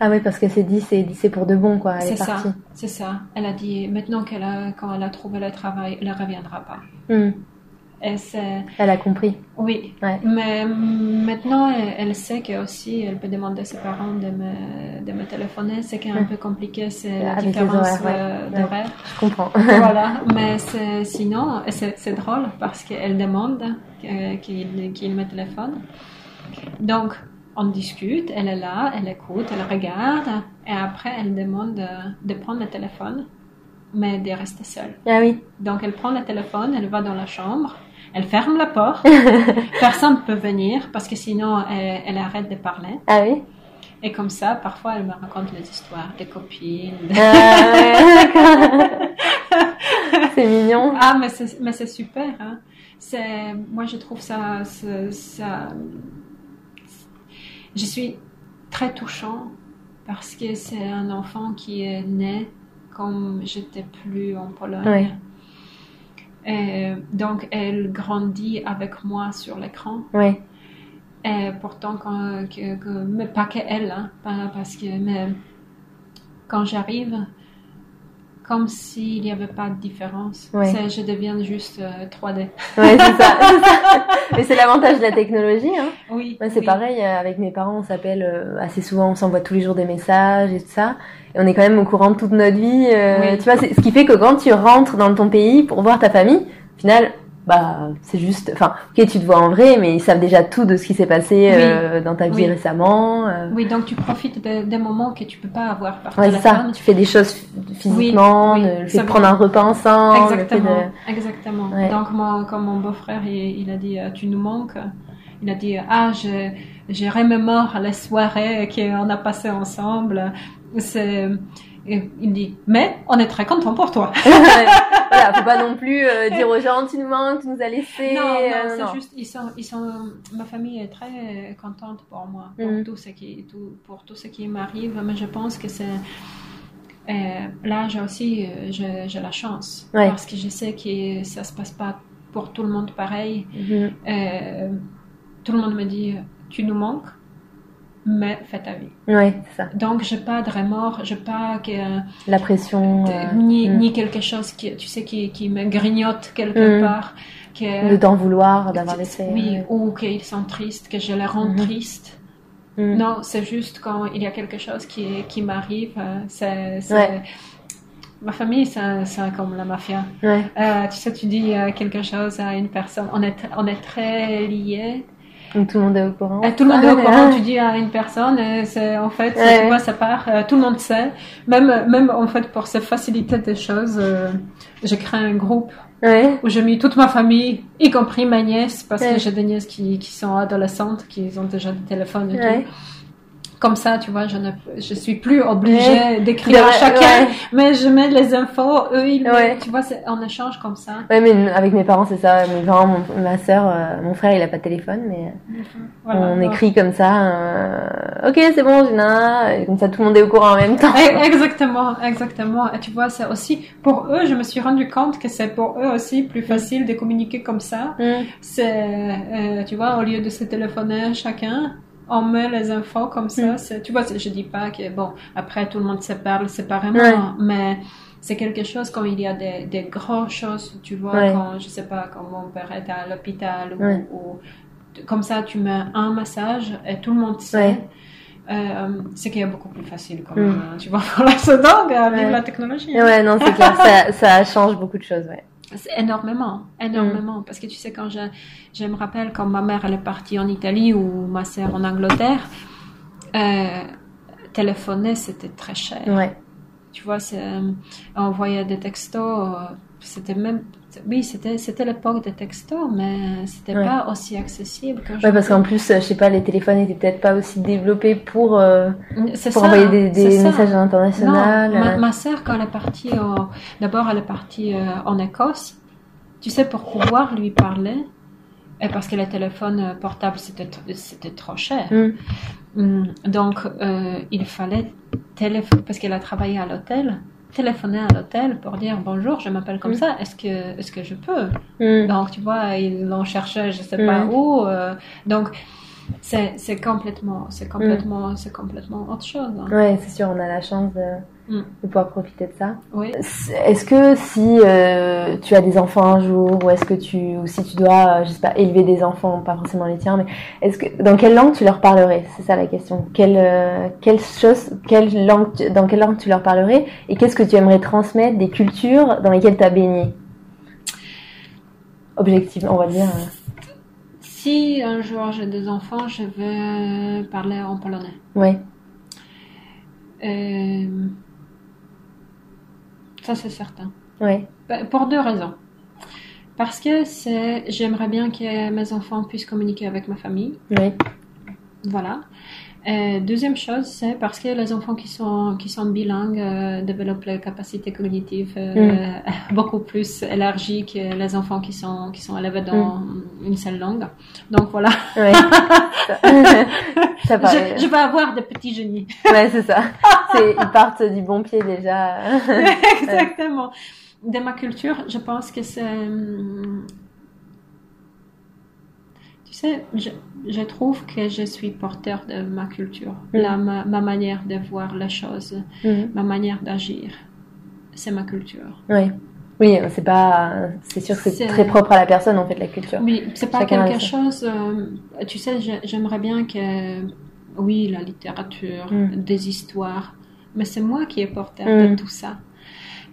Ah oui, parce que c'est dit, c'est pour de bon, quoi. C'est est ça, c'est ça. Elle a dit, maintenant qu'elle a, quand elle a trouvé le travail, elle ne reviendra pas. Hmm. C'est, Elle a compris. oui. Ouais. Mais mm, maintenant, elle, elle sait que aussi, elle peut demander à ses parents de me, de me téléphoner. Ce qui est un Ouais. peu compliqué, c'est la Avec différence ouais. euh, d'horaire. Je comprends. voilà. Mais c'est- sinon, c'est c'est drôle parce qu'elle demande que- qu'il me téléphone. Donc, on discute, elle est là, elle écoute, elle regarde, et après, elle demande de, de prendre le téléphone, mais de rester seule. ah oui. Donc, elle prend le téléphone, elle va dans la chambre, elle ferme la porte, personne ne peut venir parce que sinon, elle, elle arrête de parler. Ah oui? Et comme ça, parfois, elle me raconte les histoires des copines. de- Ah c'est mignon. Ah, mais c'est, mais c'est super. Hein. C'est, moi, je trouve ça, ça, ça- Je suis très touchant parce que c'est un enfant qui est né comme j'étais plus en Pologne. Ouais. Et donc, elle grandit avec moi sur l'écran. Ouais. Et pourtant, quand, que, que- mais pas que elle, hein, parce que, mais quand j'arrive, comme s'il n'y avait pas de différence. Ouais. Je deviens juste euh, 3D. Ouais, c'est ça. c'est ça. Mais c'est l'avantage de la technologie. Hein. Oui. C'est oui. pareil, euh, avec mes parents, on s'appelle euh, assez souvent, on s'envoie tous les jours des messages et tout ça. On est quand même au courant de toute notre vie. euh, Oui. Tu vois, ce qui fait que quand tu rentres dans ton pays pour voir ta famille, au final, bah, c'est juste, enfin, ok, tu te vois en vrai, mais ils savent déjà tout de ce qui s'est passé euh, dans ta vie Oui. récemment. euh. Oui, donc tu profites des moments que tu peux pas avoir par Ouais, ça. Tu fais des choses ph- physiquement, le fait de prendre un repas ensemble. Exactement, de- exactement. Ouais. Donc, mon, comme mon beau-frère, il, il a dit, tu nous manques. Il a dit, ah, je, je remémore les soirées qu'on a passées ensemble. C'est, il dit, mais on est très content pour toi. voilà, faut pas non plus euh, dire aux gens, tu nous manques, tu nous as laissé. non, non, c'est juste, ils sont, ils sont, ma famille est très contente pour moi, pour Mhm. tout ce qui, tout, pour tout ce qui m'arrive. Mais je pense que c'est, euh, là, j'ai aussi, euh, j'ai la chance Ouais. parce que je sais que ça se passe pas pour tout le monde pareil. Mhm. Euh, tout le monde me dit, tu nous manques, mais fais ta vie. Ouais, c'est ça. Donc, j'ai pas de remords, j'ai pas que, La pression. euh, ni, mm. ni quelque chose qui, tu sais, qui, qui me grignote quelque Mm. part. Que, de t'en vouloir, d'avoir laissé. Oui, ouais. ou qu'ils sont tristes, que je les rends Mhm. tristes. Non, c'est juste quand il y a quelque chose qui, qui m'arrive, euh, c'est... Ouais. Ma famille, c'est c'est comme la mafia. Ouais. Euh, tu sais, tu dis euh, quelque chose à une personne, on est, on est très liés. Donc tout le monde est au courant. Et tout le monde est au Ah, courant, tu dis à une personne, et c'est en fait, Ouais. tu vois, ça part, euh, tout le monde sait. Même, même en fait, pour se faciliter des choses, euh, j'ai créé un groupe Ouais. où j'ai mis toute ma famille, y compris ma nièce, parce Ouais. que j'ai des nièces qui, qui sont adolescentes, qui ont déjà des téléphones et Ouais. tout. Comme ça, tu vois, je ne je suis plus obligée d'écrire à chacun, ouais. mais je mets les infos, eux, ils, Ouais. tu vois, en échange comme ça. Ouais, mais avec mes parents, c'est ça. Mes parents, mon- ma sœur, euh, mon frère, il a pas de téléphone, mais Voilà. on écrit comme ça. euh, ok, c'est bon, Gina. Et comme ça, tout le monde est au courant en même temps. Eh, Exactement, exactement. Et tu vois, c'est aussi pour eux, je me suis rendu compte que c'est pour eux aussi plus facile de communiquer comme ça. Mm. C'est, euh, tu vois, au lieu de se téléphoner chacun, on met les infos comme ça. Mm. C'est, tu vois, je dis pas que bon, après tout le monde se parle séparément, Ouais. mais c'est quelque chose quand il y a des, des grandes choses, tu vois, Ouais. quand je sais pas, quand mon père est à l'hôpital ou, Ouais. ou- comme ça, tu mets un message et tout le monde sait. Euh, c'est qu'il y a beaucoup plus facile quand même, hein, tu vois, pour la avec la technologie. hein. Ouais, non, c'est clair, ça, ça change beaucoup de choses, ouais. C'est énormément, énormément. Parce que tu sais, quand je, je me rappelle quand ma mère elle est partie en Italie ou ma sœur en Angleterre, euh, téléphoner c'était très cher. Ouais, Tu vois, euh, envoyer des textos, euh, c'était même, oui, c'était, c'était l'époque des textos, mais c'était Ouais. pas aussi accessible que ouais parce qu'en plus, euh, je sais pas, les téléphones étaient peut-être pas aussi développés pour, euh, pour ça, envoyer des, messages à l'international. Ma, euh, ma sœur, quand elle est partie, au- d'abord elle est partie euh, en Écosse, tu sais, pour pouvoir lui parler, et parce que le téléphone euh, portable c'était c'était trop cher. Mm. Mm, Donc euh, il fallait téléphoner, parce qu'elle a travaillé à l'hôtel, téléphoner à l'hôtel pour dire bonjour, je m'appelle comme Mm. ça, est-ce que, est-ce que je peux mm. donc, tu vois, ils l'ont cherché, je sais Mm. pas où. euh, donc, c'est complètement, c'est complètement, c'est complètement autre chose. hein. Ouais, c'est sûr, on a la chance de, Mm. de pouvoir profiter de ça. Oui. Est-ce que si euh, tu as des enfants un jour, ou est-ce que tu, ou si tu dois, euh, je sais pas, élever des enfants, pas forcément les tiens, mais est-ce que dans quelle langue tu leur parlerais? C'est ça la question. Quelle, euh, quelle chose, quelle langue, tu- dans quelle langue tu leur parlerais, et qu'est-ce que tu aimerais transmettre des cultures dans lesquelles tu as baigné? Objectivement, on va dire. euh, Si un jour j'ai des enfants, je vais parler en polonais. Ouais, Euh, ça, c'est certain. ouais, Ben, Pour deux raisons. Parce que c'est, j'aimerais bien que mes enfants puissent communiquer avec ma famille. ouais, Voilà. Euh, deuxième chose, c'est parce que les enfants qui sont, qui sont bilingues euh, développent les capacités cognitives euh, beaucoup plus élargies que les enfants qui sont, qui sont élevés dans une seule langue. Donc voilà, ouais. ça, ça je, je vais avoir des petits génies. Ouais, c'est ça. Ils partent du bon pied déjà. Exactement. De ma culture, je pense que c'est... sais, je, je trouve que je suis porteur de ma culture, Mm. la, ma, ma manière de voir les choses, Mhm. ma manière d'agir. C'est ma culture. Oui. Oui, c'est pas, c'est sûr que c'est très propre à la personne en fait la culture. Oui, c'est pas Chacun quelque chose... euh, tu sais, j'aimerais bien que... Oui, la littérature, Mm. des histoires, mais c'est moi qui est porteur Mm. de tout ça.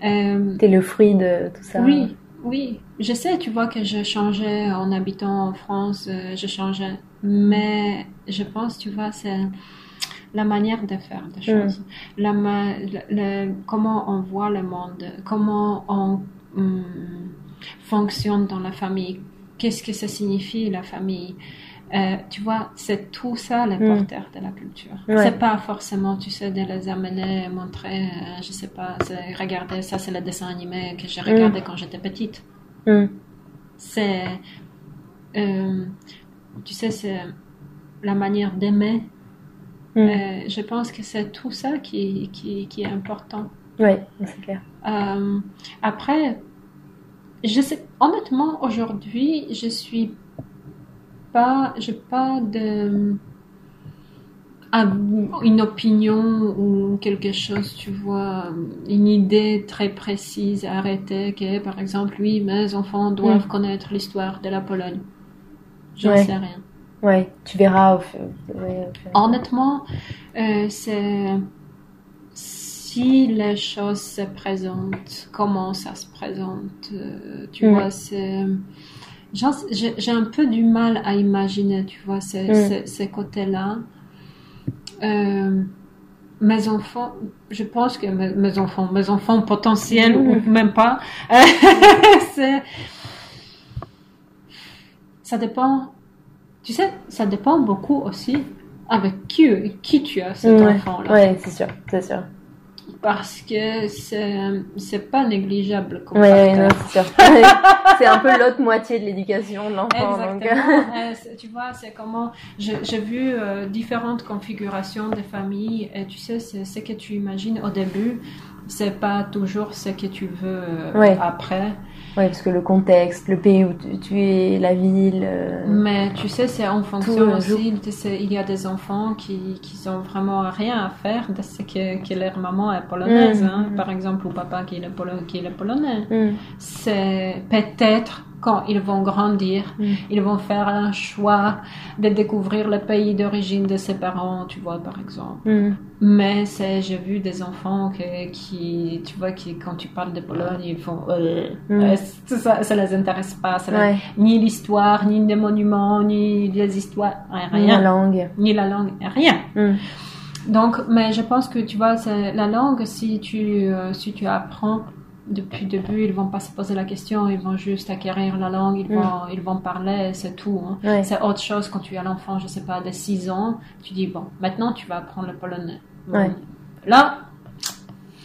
Euh, T'es le fruit de tout ça. Oui, oui. Je sais, tu vois, que je changeais en habitant en France, euh, je changeais. Mais je pense, tu vois, c'est la manière de faire des choses. La ma- le- le- comment on voit le monde, comment on hum, fonctionne dans la famille, qu'est-ce que ça signifie la famille? Euh, tu vois, c'est tout ça le Mm. de la culture. Ouais. C'est pas forcément, tu sais, de les amener, montrer, euh, je sais pas, regardez, ça c'est le dessin animé que j'ai regardé quand j'étais petite. Mm. C'est, euh, tu sais, c'est la manière d'aimer. Mm. Euh, je pense que c'est tout ça qui, qui, qui est important. Ouais, c'est clair. Après, je sais, honnêtement, aujourd'hui, je suis pas, j'ai pas de, une opinion ou quelque chose, tu vois, une idée très précise à arrêter, que par exemple, oui, mes enfants doivent Mm. connaître l'histoire de la Pologne. J'en Ouais. sais rien. Ouais, tu verras au fur, ouais, au fur- Honnêtement, euh, c'est si les choses se présentent, comment ça se présente, euh, tu Mm. vois, c'est j'ai un peu du mal à imaginer, tu vois, ces, Mm. ces, ces côtés-là. Euh, mes enfants, je pense que mes, mes enfants, mes enfants potentiels Mm. ou même pas, ça dépend. Tu sais, ça dépend beaucoup aussi avec qui, qui tu as cet Ouais. enfant-là. Ouais, c'est sûr, c'est sûr. Parce que c'est, pas négligeable comme Ouais, c'est un peu l'autre moitié de l'éducation de l'enfant. Exactement. Euh, tu vois, c'est comment. J'ai vu euh, différentes configurations de familles et tu sais, c'est ce que tu imagines au début, c'est pas toujours ce que tu veux euh, Ouais. après. Ouais, parce que le contexte, le pays où tu, tu es, la ville. euh, Mais tu sais, c'est en fonction aussi. il y a des enfants qui, qui ont vraiment rien à faire de ce que, que leur maman est polonaise, Mm, hein, par exemple, ou papa qui est, le polo- qui est le polonais. mm, C'est peut-être quand ils vont grandir, Mm. ils vont faire un choix de découvrir le pays d'origine de ses parents, tu vois, par exemple. Mm. Mais c'est, j'ai vu des enfants que- qui, tu vois, qui, quand tu parles de Pologne, ils font, euh, Mm. euh, ça, ça les intéresse pas, ça les- ni l'histoire, ni les monuments, ni les histoires, rien, Ni la langue. ni la langue, rien. Donc, mais je pense que tu vois, la langue, si tu, euh, si tu apprends depuis le début, ils vont pas se poser la question, ils vont juste acquérir la langue, ils Mm. vont, ils vont parler, c'est tout. hein. Ouais. C'est autre chose quand tu as l'enfant, je sais pas, de 6 ans, tu dis, bon, maintenant tu vas apprendre le polonais. Bon. Ouais. Là,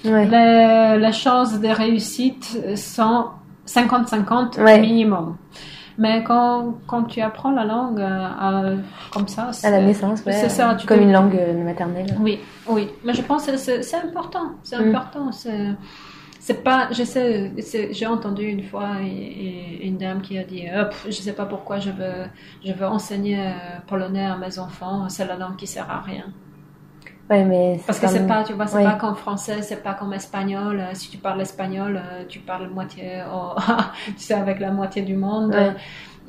Ouais. les, les chances de réussite sont 50-50 Ouais. minimum. Mais quand, quand tu apprends la langue euh, comme ça, À la naissance, ouais. c'est ça, tu Comme une langue maternelle. oui, oui. Mais je pense que c'est important. C'est Mm. important. C'est c'est pas. Je sais. c'est- J'ai entendu une fois une dame qui a dit Hop, je sais pas pourquoi je veux je veux enseigner euh, polonais à mes enfants. C'est la langue qui sert à rien. Ouais, mais Parce que c'est pas, tu vois, c'est ouais. pas comme français, c'est pas comme espagnol. Euh, Si tu parles espagnol, tu parles moitié, oh, tu sais, avec la moitié du monde. Ouais.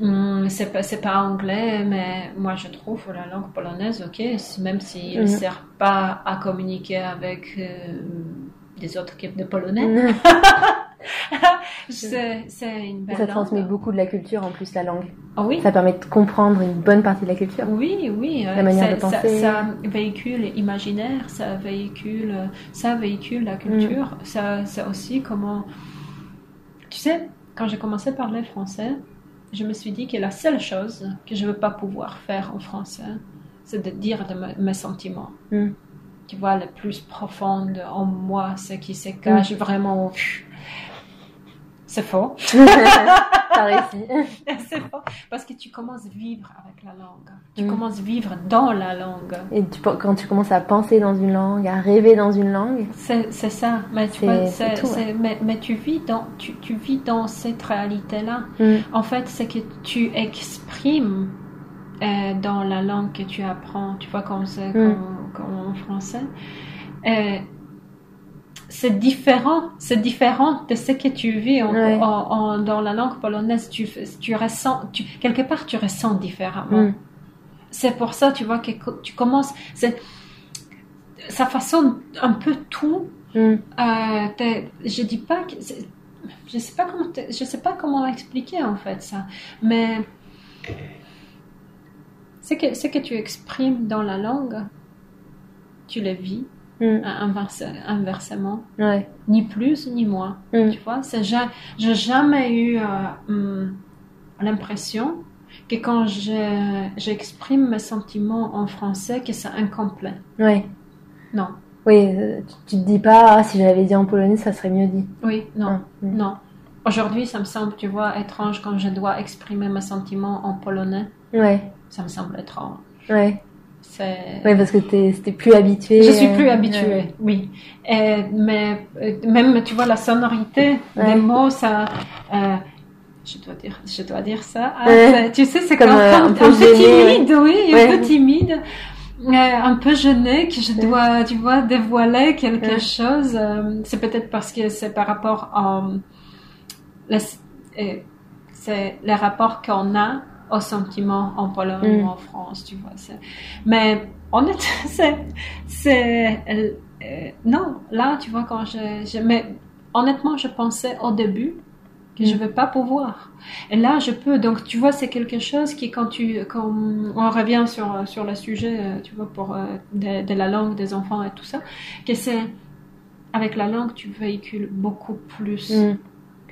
Hum, c'est pas, anglais, mais moi je trouve la langue polonaise, ok, même s'il ne Mhm. sert pas à communiquer avec euh, des autres de polonais, c'est, une belle Ça langue. transmet beaucoup de la culture en plus, la langue. Ah oui, Ça permet de comprendre une bonne partie de la culture. Oui, oui. euh, La manière ça, de penser. Ça, ça véhicule imaginaire, ça véhicule, ça véhicule la culture. Mm. Ça, c'est aussi comment. Tu sais, quand j'ai commencé à parler français, je me suis dit que la seule chose que je ne veux pas pouvoir faire en français, c'est de dire de me- mes sentiments. Mm. Tu vois, le plus profond de- en moi, ce qui se cache vraiment. au- C'est faux. C'est faux. Parce que tu commences à vivre avec la langue. Tu Mm. commences à vivre dans la langue. Et tu, quand tu commences à penser dans une langue, à rêver dans une langue, C'est ça, mais tu tout, mais, mais vis dans tu, tu vis dans cette réalité-là. Mm. En fait, c'est que tu exprimes euh, dans la langue que tu apprends. Tu vois comme Mm. comme, comme en français. Euh, c'est différent, c'est différent de ce que tu vis en- Ouais. en- en- dans la langue polonaise. Tu, ressens, tu, quelque part, tu ressens différemment. Mm. C'est pour ça, tu vois, que tu commences, c'est, ça façonne un peu tout. Mm. Euh, je dis pas que, je sais pas comment, je sais pas comment expliquer en fait ça, mais ce que, ce que tu exprimes dans la langue, tu le vis Mm. inverse- inversement, Ouais. ni plus ni moins. Mm. Tu vois, j'ai jamais eu euh, hum, l'impression que quand je- j'exprime mes sentiments en français, que c'est incomplet. Ouais. Non. Oui, euh, tu, te dis pas, ah, si je l'avais dit en polonais, ça serait mieux dit. Oui, non, Ah, mm. non. Aujourd'hui, ça me semble, tu vois, étrange quand je dois exprimer mes sentiments en polonais. Ouais. Ça me semble étrange. Ouais. Ouais, parce que t'es t'es plus habitué. Je suis plus euh, habituée, oui. Et- mais euh, même, tu vois, la sonorité Ouais. des mots, ça... euh, je dois dire, je dois dire ça. Ah, Ouais. tu sais, c'est Comme, un, un peu un peu gêné, timide, oui, Ouais. un peu timide. un peu gênée que je dois, tu vois, dévoiler quelque chose. c'est peut-être parce que c'est par rapport à c'est les rapports qu'on a aux sentiments en Pologne Mm. ou en France, tu vois. c'est- Mais honnêtement, c'est, c'est, euh, non, là, tu vois, quand je, je mais honnêtement, je pensais au début que je Mm. vais pas pouvoir. Et là, je peux. Donc, tu vois, c'est quelque chose qui, quand tu, quand on revient sur sur le sujet, euh, tu vois, pour euh, de, de la langue des enfants et tout ça, que c'est avec la langue, tu véhicules beaucoup plus Mm.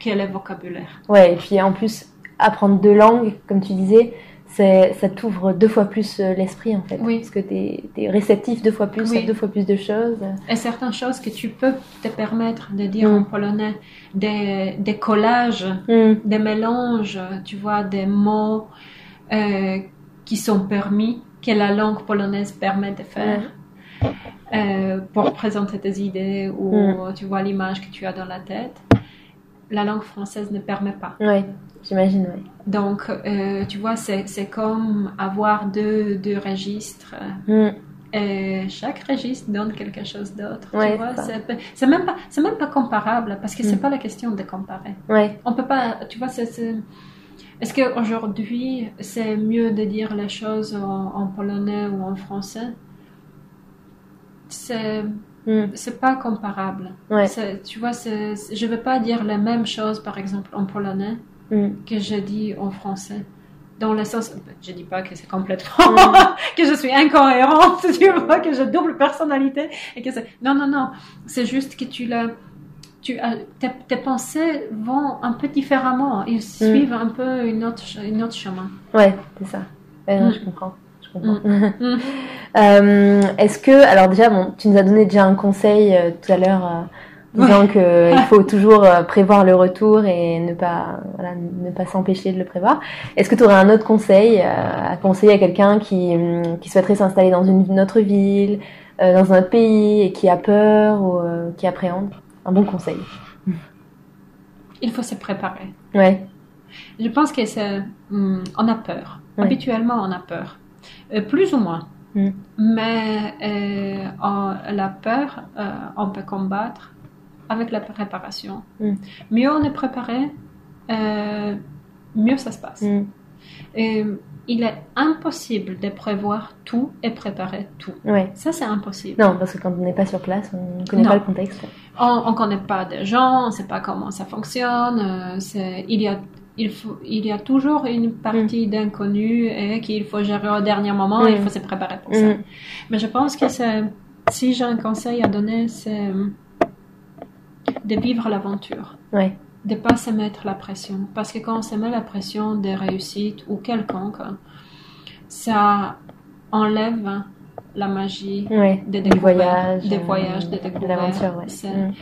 que le vocabulaire. Ouais, et puis en plus, apprendre deux langues, comme tu disais, ça t'ouvre deux fois plus euh, l'esprit en fait. Oui. Parce que t'es, t'es réceptif deux fois plus Oui. à deux fois plus de choses. Et certaines choses que tu peux te permettre de dire Mm. en polonais, des, des collages, Mm. des mélanges, tu vois, des mots euh, qui sont permis, que la langue polonaise permet de faire. euh, pour présenter tes idées ou Mm. tu vois l'image que tu as dans la tête. La langue française ne permet pas. Ouais, j'imagine, ouais. Donc, euh, tu vois, c'est comme avoir deux, deux registres. Mm. Et chaque registre donne quelque chose d'autre. Ouais, tu vois, ça. c'est même pas c'est même pas comparable parce que c'est Mm. pas la question de comparer. Ouais, On peut pas, tu vois, c'est Est-ce qu'aujourd'hui, c'est mieux de dire les choses en, en polonais ou en français? C'est Mm. c'est pas comparable. Ouais. Tu vois, je veux pas dire la même chose, par exemple, en polonais Mm. que je dis en français. Dans le sens, je dis pas que c'est complètement, Mm. que je suis incohérente, tu vois, que j'ai double personnalité et que c'est, non, non, non, c'est juste que tu l'as, tu as, tes, tes pensées vont un peu différemment, ils suivent un peu une autre, une autre chemin. Ouais, c'est ça. Ouais, non, Mm. je comprends. Je comprends. Mm. Euh, Est-ce que, alors déjà, bon, tu nous as donné déjà un conseil euh, tout à l'heure, euh, disant que il faut toujours euh, prévoir le retour et ne pas, voilà, ne pas s'empêcher de le prévoir. Est-ce que tu aurais un autre conseil euh, à conseiller à quelqu'un qui, hum, qui souhaiterait s'installer dans une, une autre ville, euh, dans un autre pays et qui a peur ou euh, qui appréhende? Un bon conseil. Il faut se préparer. Ouais. Je pense que c'est, hum, on a peur. Ouais. Habituellement, on a peur. Euh, plus ou moins. Mm. Mais euh, on- la peur, euh, on peut combattre avec la préparation. Mm. Mieux on est préparé, euh, mieux ça se passe. Mm. Et il est impossible de prévoir tout et préparer tout. Ouais. Ça, c'est impossible. Non, parce que quand on n'est pas sur place, on ne connaît Non. pas le contexte. On ne connaît pas des gens, on ne sait pas comment ça fonctionne. euh, c'est- il, y a, il, faut, il y a toujours une partie d'inconnu et qu'il faut gérer au dernier moment et il Mm. faut se préparer pour ça. Mm. Mais je pense que c'est, si j'ai un conseil à donner, c'est de vivre l'aventure. Ouais. De pas se mettre la pression. Parce que quand on se met la pression des réussites ou quelconque, ça enlève la magie Ouais. des Du découvertes, voyage. des euh, voyages, des de découvertes. ouais. Mm.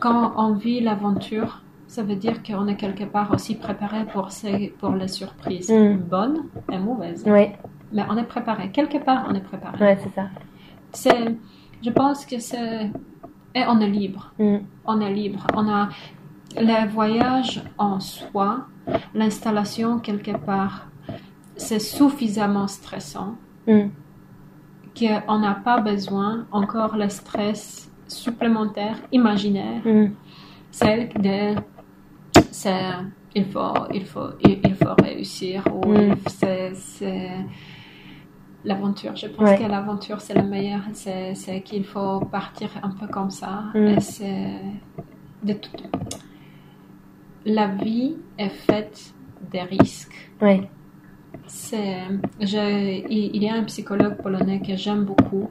Quand on vit l'aventure, ça veut dire qu'on est quelque part aussi préparé pour, ces, pour les surprises Mm. bonnes et mauvaises. Mais on est préparé. Quelque part, on est préparé. c'est ça. C'est, je pense que c'est... Et on est libre. Mm. On est libre. On a le voyage en soi, l'installation quelque part, c'est suffisamment stressant Mm. qu'on n'a pas besoin encore le stress supplémentaire, imaginaire, Mm. c'est de... c'est- il faut, il faut, il, il faut réussir. Ou Mm. c'est l'aventure. Je pense Ouais. que l'aventure, c'est le meilleur. C'est, c'est qu'il faut partir un peu comme ça. Mm. Et c'est de tout... La vie est faite des risques. Ouais. C'est, il y a un psychologue polonais que j'aime beaucoup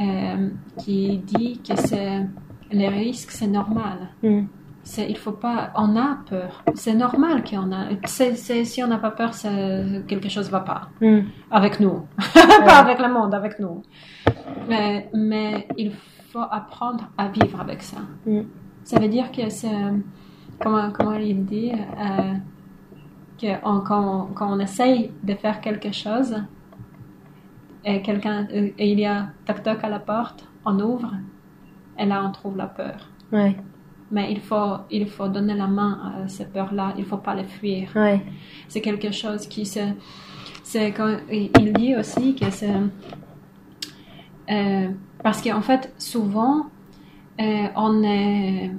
euh, qui dit que c'est les risques, c'est normal. Mm. Il faut pas, on a peur. C'est normal qu'on a. Si on n'a pas peur, quelque chose va pas Mm. avec nous, Ouais. pas avec le monde, avec nous. Mais, mais il faut apprendre à vivre avec ça. Mm. Ça veut dire que c'est, comment, comment il dit, euh, que on- quand, on, quand on essaye de faire quelque chose et quelqu'un, euh, il y a toc toc à la porte, on ouvre et là on trouve la peur. Ouais. Mais il faut, il faut donner la main à ces peurs-là, il faut pas les fuir Ouais. c'est quelque chose qui se c'est quand il dit aussi que c'est euh, parce qu'en fait souvent euh, on est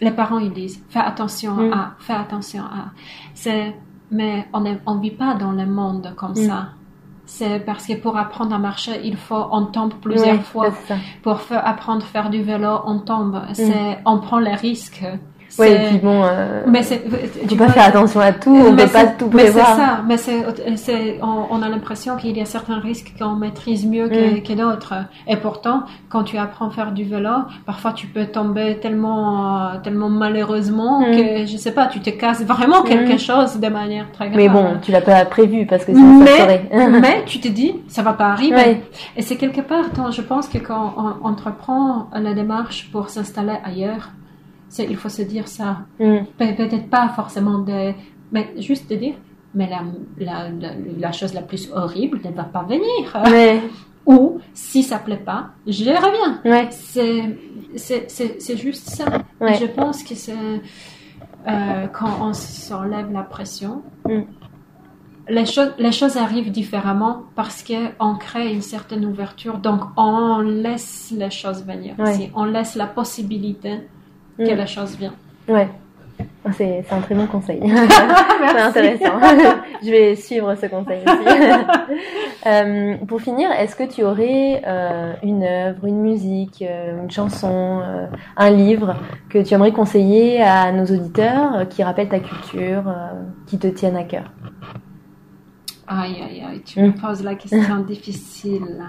les parents ils disent fais attention Mm. à fais attention à c'est mais on on vit pas dans le monde comme Mm. ça c'est parce que pour apprendre à marcher il faut on tombe plusieurs fois. pour faire, apprendre à faire du vélo on tombe. C'est on prend les risques C'est- et puis bon, euh, mais c'est on tu peut pas faire attention à tout, on mais peut pas c'est- tout Mais c'est prévoir. ça, mais c'est, c'est, on, on a l'impression qu'il y a certains risques qu'on maîtrise mieux que, Mm. que d'autres. Et pourtant, quand tu apprends à faire du vélo, parfois tu peux tomber tellement, tellement malheureusement Mm. que, je sais pas, tu te casses vraiment quelque Mm. chose de manière très grave. Mais bon, tu l'as pas prévu parce que sinon ça mais, serait. mais tu te dis, ça va pas arriver. Et c'est quelque part, je pense que quand on entreprend la démarche pour s'installer ailleurs, c'est, il faut se dire ça. Mm. Pe- peut-être pas forcément de mais juste de dire mais la, la, la, la chose la plus horrible ne va pas venir Ouais. ou si ça plaît pas je reviens Ouais. c'est c'est c'est c'est juste ça Ouais. Je pense que c'est euh, quand on s'enlève la pression Mm. les choses les choses arrivent différemment parce que on crée une certaine ouverture donc on laisse les choses venir on laisse la possibilité que Mm. les choses viennent Ouais. Oh, c'est un très bon conseil. c'est intéressant. Je vais suivre ce conseil aussi. euh, pour finir, est-ce que tu aurais euh, une œuvre, une musique, euh, une chanson, un livre que tu aimerais conseiller à nos auditeurs qui rappellent ta culture, qui te tiennent à cœur? Aïe, aïe, aïe, tu me mm. poses la question difficile.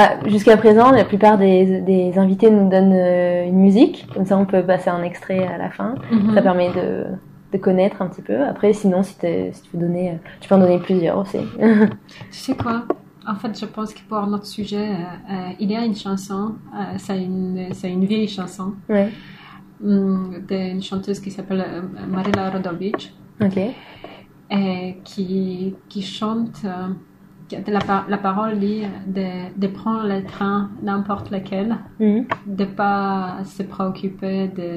Bah, Jusqu'à présent, la plupart des, des, invités nous donnent euh, une musique, comme ça on peut passer un extrait à la fin. Mhm. Ça permet de, de, connaître un petit peu. Après, sinon, si, si, tu veux donner, tu peux en donner plusieurs aussi. tu sais quoi? En fait, je pense que pour notre sujet, euh, euh, il y a une chanson, c'est une, une vieille chanson, ouais. Mm, d'une chanteuse qui s'appelle Marila Rodovic. Ok. Et qui, qui chante la, la, parole dit de, de, prendre le train n'importe lequel, mm. de pas se préoccuper de,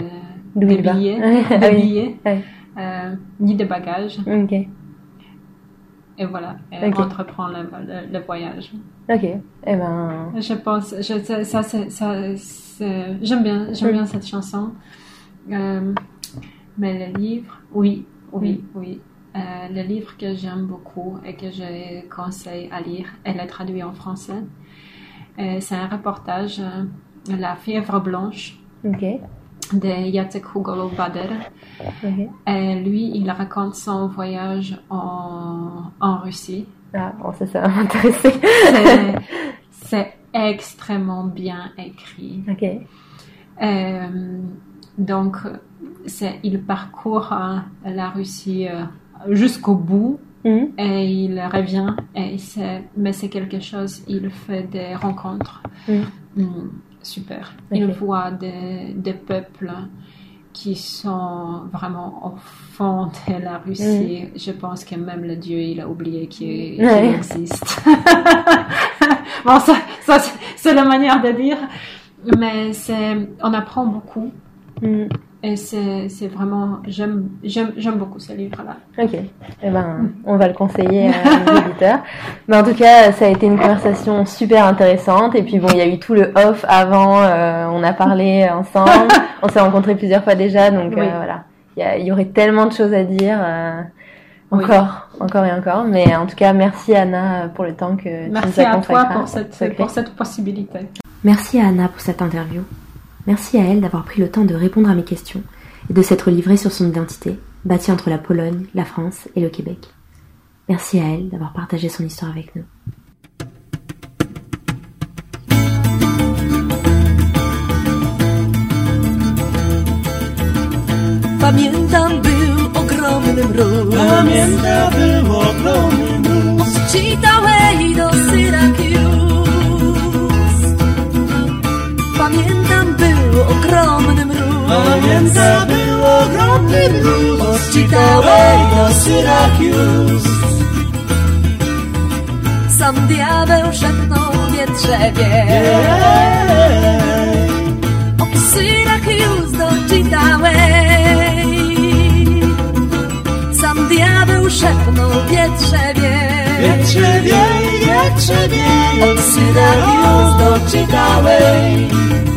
de billets, de billets euh, ni de bagages. Et voilà, et okay. entreprend le, le, voyage. Ok, et eh ben... Je pense, je, ça, ça, j'aime bien, j'aime bien cette chanson. Euh, mais le livre, oui, oui, mm. oui. Euh, le livre que j'aime beaucoup et que je conseille à lire, elle est traduit en français. Euh, c'est un reportage, euh, La fièvre blanche, de Jacek Hugo Bader. Et lui, il raconte son voyage en, en Russie. Ah, bon, ça, ça va m'intéresser. c'est extrêmement bien écrit. donc, il parcourt la Russie jusqu'au bout. Mm. Et il revient, et mais c'est quelque chose, il fait des rencontres. Mm. Mm, super. Il voit des, des, peuples qui sont vraiment au fond de la Russie. Je pense que même le Dieu, il a oublié qu'il existe. bon, ça, ça c'est la manière de dire. Mais on apprend beaucoup. Et c'est vraiment, j'aime beaucoup ce livre-là. Ok, eh ben, on va le conseiller à nos auditeurs. Mais en tout cas, ça a été une conversation super intéressante. Et puis bon, il y a eu tout le off avant, euh, on a parlé ensemble, on s'est rencontrés plusieurs fois déjà, donc euh, voilà. Il y, y, aurait tellement de choses à dire. Euh, encore, encore et encore. Mais en tout cas, merci Anna pour le temps que merci tu nous as Merci à toi pour cette, pour cette possibilité. Merci à Anna pour cette interview. Merci à elle d'avoir pris le temps de répondre à mes questions et de s'être livrée sur son identité, bâtie entre la Pologne, la France et le Québec. Merci à elle d'avoir partagé son histoire avec nous. Pamiętam był ogromny mróz Pamiętam był ogromny mróz Od do Syracuse Pamiętam był ogromny mróz Od Chicago do Syracuse Sam diabeł szepnął wietrze wie Od Syracuse do Chicago Sam diabeł szepnął wietrze wie Wietrze wiej, wietrze wiej Od Syracuse do Chicago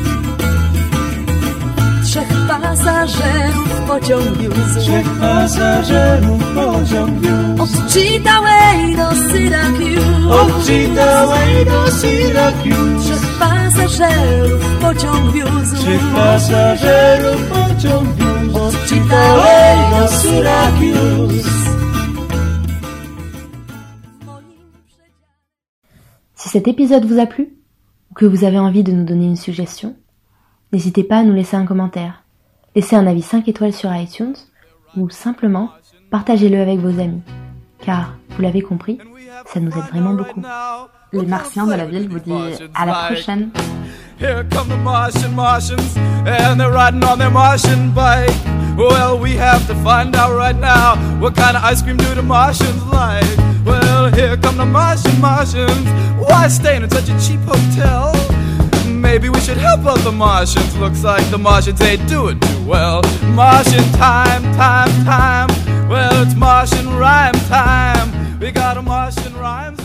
pasażerów pociąg wiózł. Trzech pasażerów pociąg wiózł. Od Chitaway do Syracuse. Od Chitaway do Syracuse. Trzech pasażerów pociąg wiózł. Trzech pasażerów pociąg wiózł. Od Chitaway do Syracuse. Si cet épisode vous a plu, ou que vous avez envie de nous donner une suggestion, N'hésitez pas à nous laisser un commentaire, laissez un avis 5 étoiles sur iTunes ou simplement partagez-le avec vos amis. Car, vous l'avez compris, ça nous aide vraiment beaucoup. Les Martiens de la ville vous disent à la prochaine. Here come the Martian Martians, and they're riding on their Martian bike. Well, we have to find out right now what kind of ice cream do the Martians like. Well, here come the Martian Martians. Why staying in such a cheap hotel? Maybe we should help out the Martians. Looks like the Martians ain't doing too well. Martian time, time, time. Well, it's Martian rhyme time. We got a Martian rhymes.